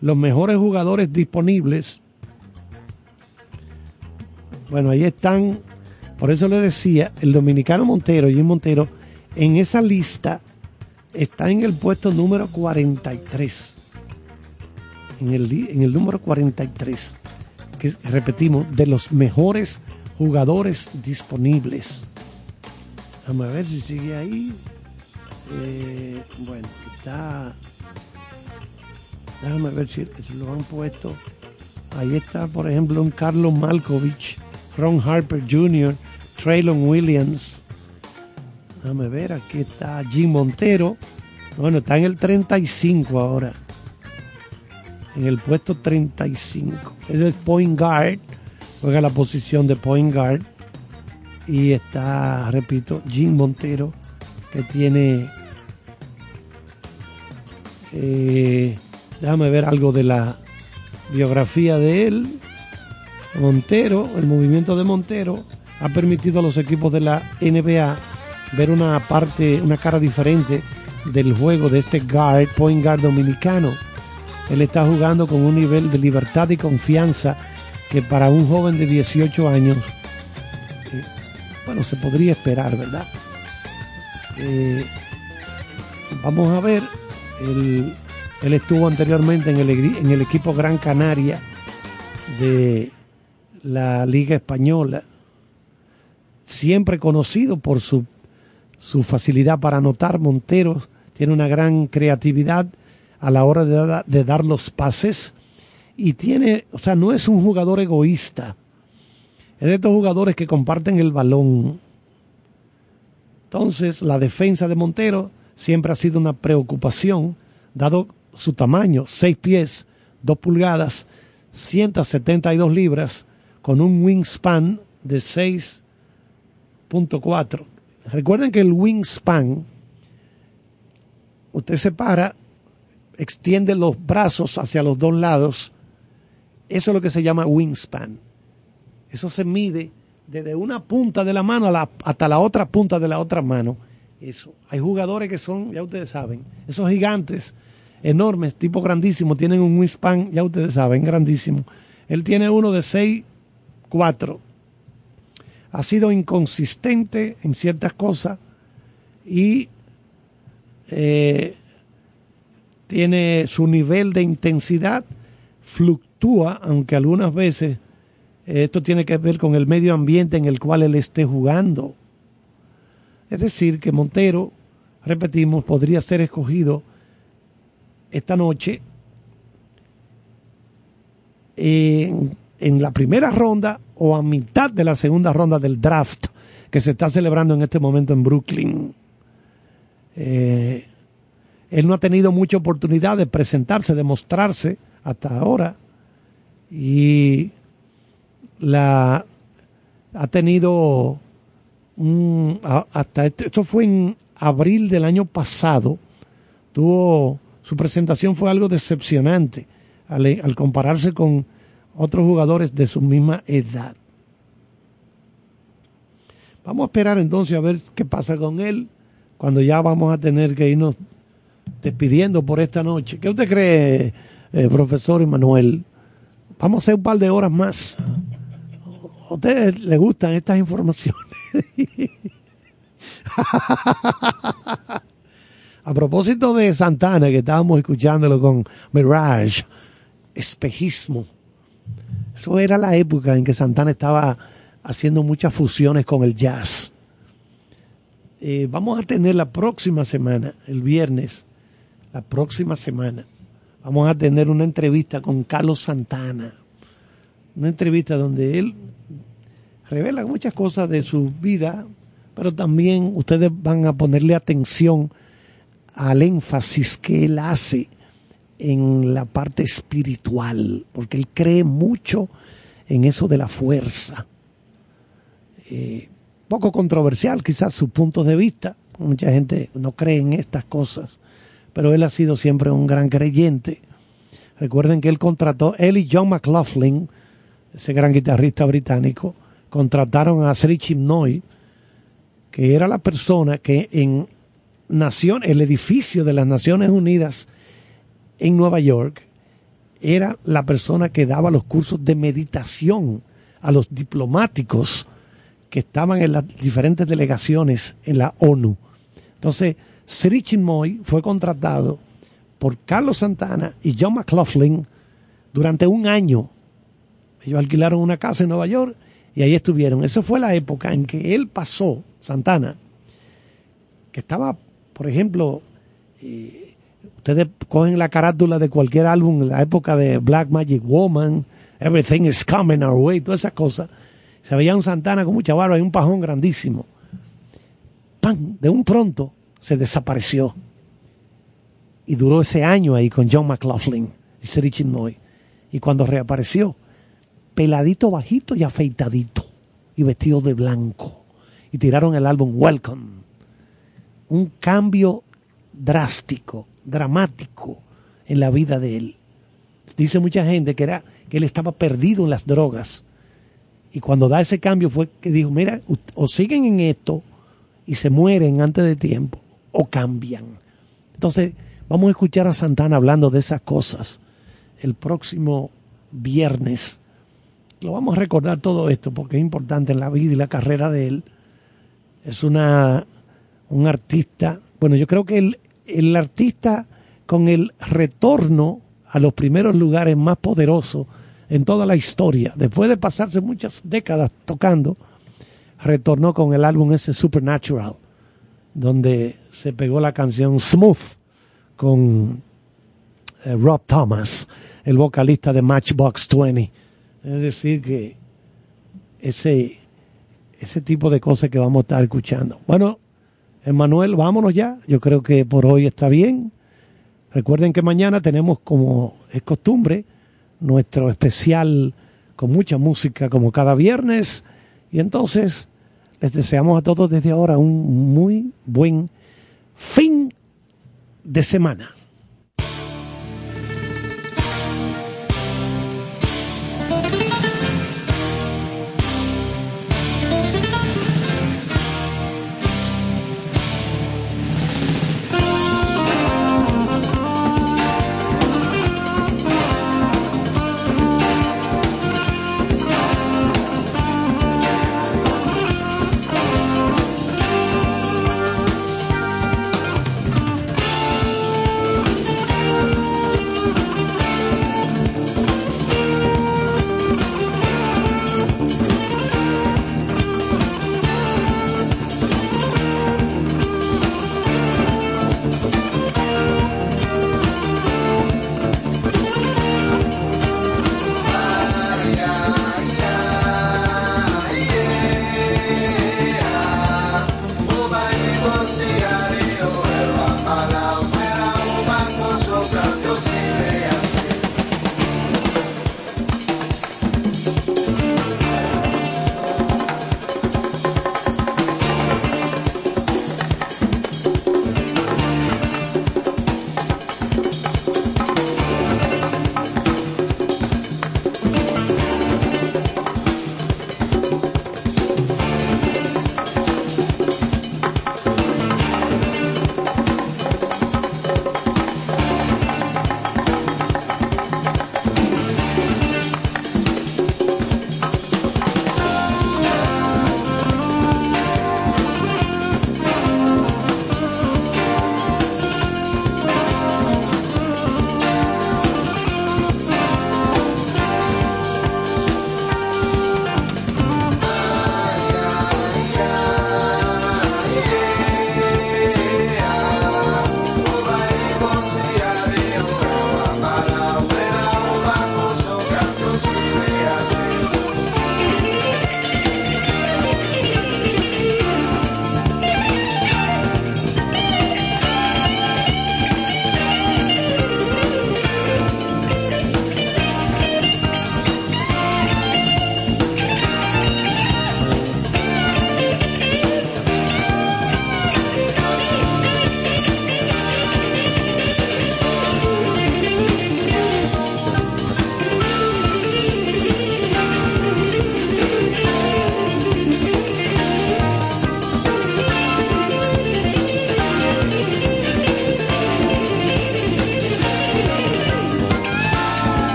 los mejores jugadores disponibles. Bueno, ahí están. Por eso le decía, el dominicano Montero, Jim Montero, en esa lista está en el puesto número 43. En el, en el número 43. Repetimos, de los mejores jugadores disponibles. Vamos a ver si sigue ahí. Eh, bueno, está. Déjame ver si lo han puesto. Ahí está, por ejemplo, un Carlos Malkovich, Ron Harper Jr., Traylon Williams. Déjame ver, aquí está Jim Montero. Bueno, está en el 35 ahora. En el puesto 35. Es el point guard. Juega la posición de point guard. Y está, repito, Jim Montero, que tiene... eh, déjame ver algo de la biografía de él. Montero, el movimiento de Montero, ha permitido a los equipos de la NBA ver una parte, una cara diferente del juego de este guard, point guard dominicano. Él está jugando con un nivel de libertad y confianza que para un joven de 18 años, eh, bueno, se podría esperar, ¿verdad? Eh, vamos a ver, él, estuvo anteriormente en el, en el equipo Gran Canaria de la Liga Española, siempre conocido por su, su facilidad para anotar. Monteros tiene una gran creatividad a la hora de, da- de dar los pases y tiene, o sea, no es un jugador egoísta. Es de estos jugadores que comparten el balón. Entonces, la defensa de Montero siempre ha sido una preocupación, dado su tamaño, 6 pies, 2 pulgadas, 172 libras, con un wingspan de 6.4. Recuerden que el wingspan, usted se para, extiende los brazos hacia los dos lados, eso es lo que se llama wingspan. Eso se mide desde una punta de la mano hasta la otra punta de la otra mano. Eso. Hay jugadores que son, ya ustedes saben, esos gigantes enormes, tipo grandísimo, tienen un wingspan, ya ustedes saben, grandísimo. Él tiene uno de 6, 4. Ha sido inconsistente en ciertas cosas y eh, tiene su nivel de intensidad, fluctúa, aunque algunas veces eh, esto tiene que ver con el medio ambiente en el cual él esté jugando. Es decir, que Montero, repetimos, podría ser escogido esta noche en, la primera ronda o a mitad de la segunda ronda del draft que se está celebrando en este momento en Brooklyn. Eh, él no ha tenido mucha oportunidad de presentarse, de mostrarse hasta ahora. Y la ha tenido un- hasta este- esto fue en abril del año pasado, tuvo su presentación fue algo decepcionante al, al compararse con otros jugadores de su misma edad. Vamos a esperar entonces a ver qué pasa con él cuando ya vamos a tener que irnos despidiendo por esta noche. ¿Qué usted cree, eh, profesor Emanuel? Vamos a hacer un par de horas más. ¿A ustedes les gustan estas informaciones? A propósito de Santana, que estábamos escuchándolo con Mirage, espejismo. Eso era la época en que Santana estaba haciendo muchas fusiones con el jazz. Eh, vamos a tener la próxima semana, el viernes, la próxima semana, vamos a tener una entrevista con Carlos Santana. Una entrevista donde él revela muchas cosas de su vida, pero también ustedes van a ponerle atención al énfasis que él hace en la parte espiritual, porque él cree mucho en eso de la fuerza. Eh, poco controversial quizás su punto de vista, mucha gente no cree en estas cosas, pero él ha sido siempre un gran creyente. Recuerden que él contrató, él y John McLaughlin, ese gran guitarrista británico, contrataron a Sri Chimnoy, que era la persona que en nación, el edificio de las Naciones Unidas en Nueva York, era la persona que daba los cursos de meditación a los diplomáticos que estaban en las diferentes delegaciones en la ONU. Entonces, Sri Chinmoy fue contratado por Carlos Santana y John McLaughlin durante un año. Ellos alquilaron una casa en Nueva York y ahí estuvieron. Esa fue la época en que él pasó, Santana, que estaba, por ejemplo, eh, ustedes cogen la carátula de cualquier álbum la época de Black Magic Woman, Everything is Coming Our Way, todas esas cosas. Se veía un Santana con mucha barba y un pajón grandísimo. ¡Pam! De un pronto desapareció. Y duró ese año ahí con John McLaughlin y Sri Chinmoy. Y cuando reapareció, peladito, bajito y afeitadito. Y vestido de blanco. Y tiraron el álbum Welcome. Un cambio drástico, dramático en la vida de él. Dice mucha gente que era que él estaba perdido en las drogas. Y cuando da ese cambio fue que dijo, mira, o siguen en esto y se mueren antes de tiempo, o cambian. Entonces, vamos a escuchar a Santana hablando de esas cosas el próximo viernes. Lo vamos a recordar todo esto porque es importante en la vida y la carrera de él. Es una un artista, bueno, yo creo que el, el artista con el retorno a los primeros lugares más poderosos en toda la historia, después de pasarse muchas décadas tocando, retornó con el álbum ese Supernatural, donde se pegó la canción Smooth con eh, Rob Thomas, el vocalista de Matchbox 20. Es decir, que ese, ese tipo de cosas que vamos a estar escuchando. Bueno, Emanuel, vámonos ya. Yo creo que por hoy está bien. Recuerden que mañana tenemos, como es costumbre, nuestro especial con mucha música como cada viernes. Y entonces les deseamos a todos desde ahora un muy buen fin de semana.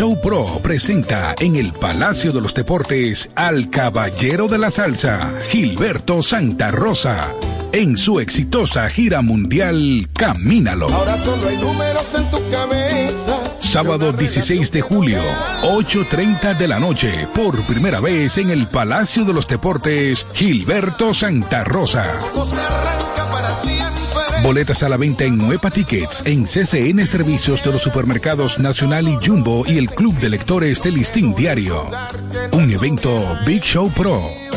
Show Pro presenta en el Palacio de los Deportes al Caballero de la Salsa, Gilberto Santa Rosa, en su exitosa gira mundial Camínalo. Ahora solo hay números en tu cabeza. Sábado 16 de julio, 8.30 de la noche, por primera vez en el Palacio de los Deportes, Gilberto Santa Rosa. Boletas a la venta en Nueva Tickets, en CCN Servicios de los Supermercados Nacional y Jumbo y el Club de Lectores del Listín Diario. Un evento Big Show Pro.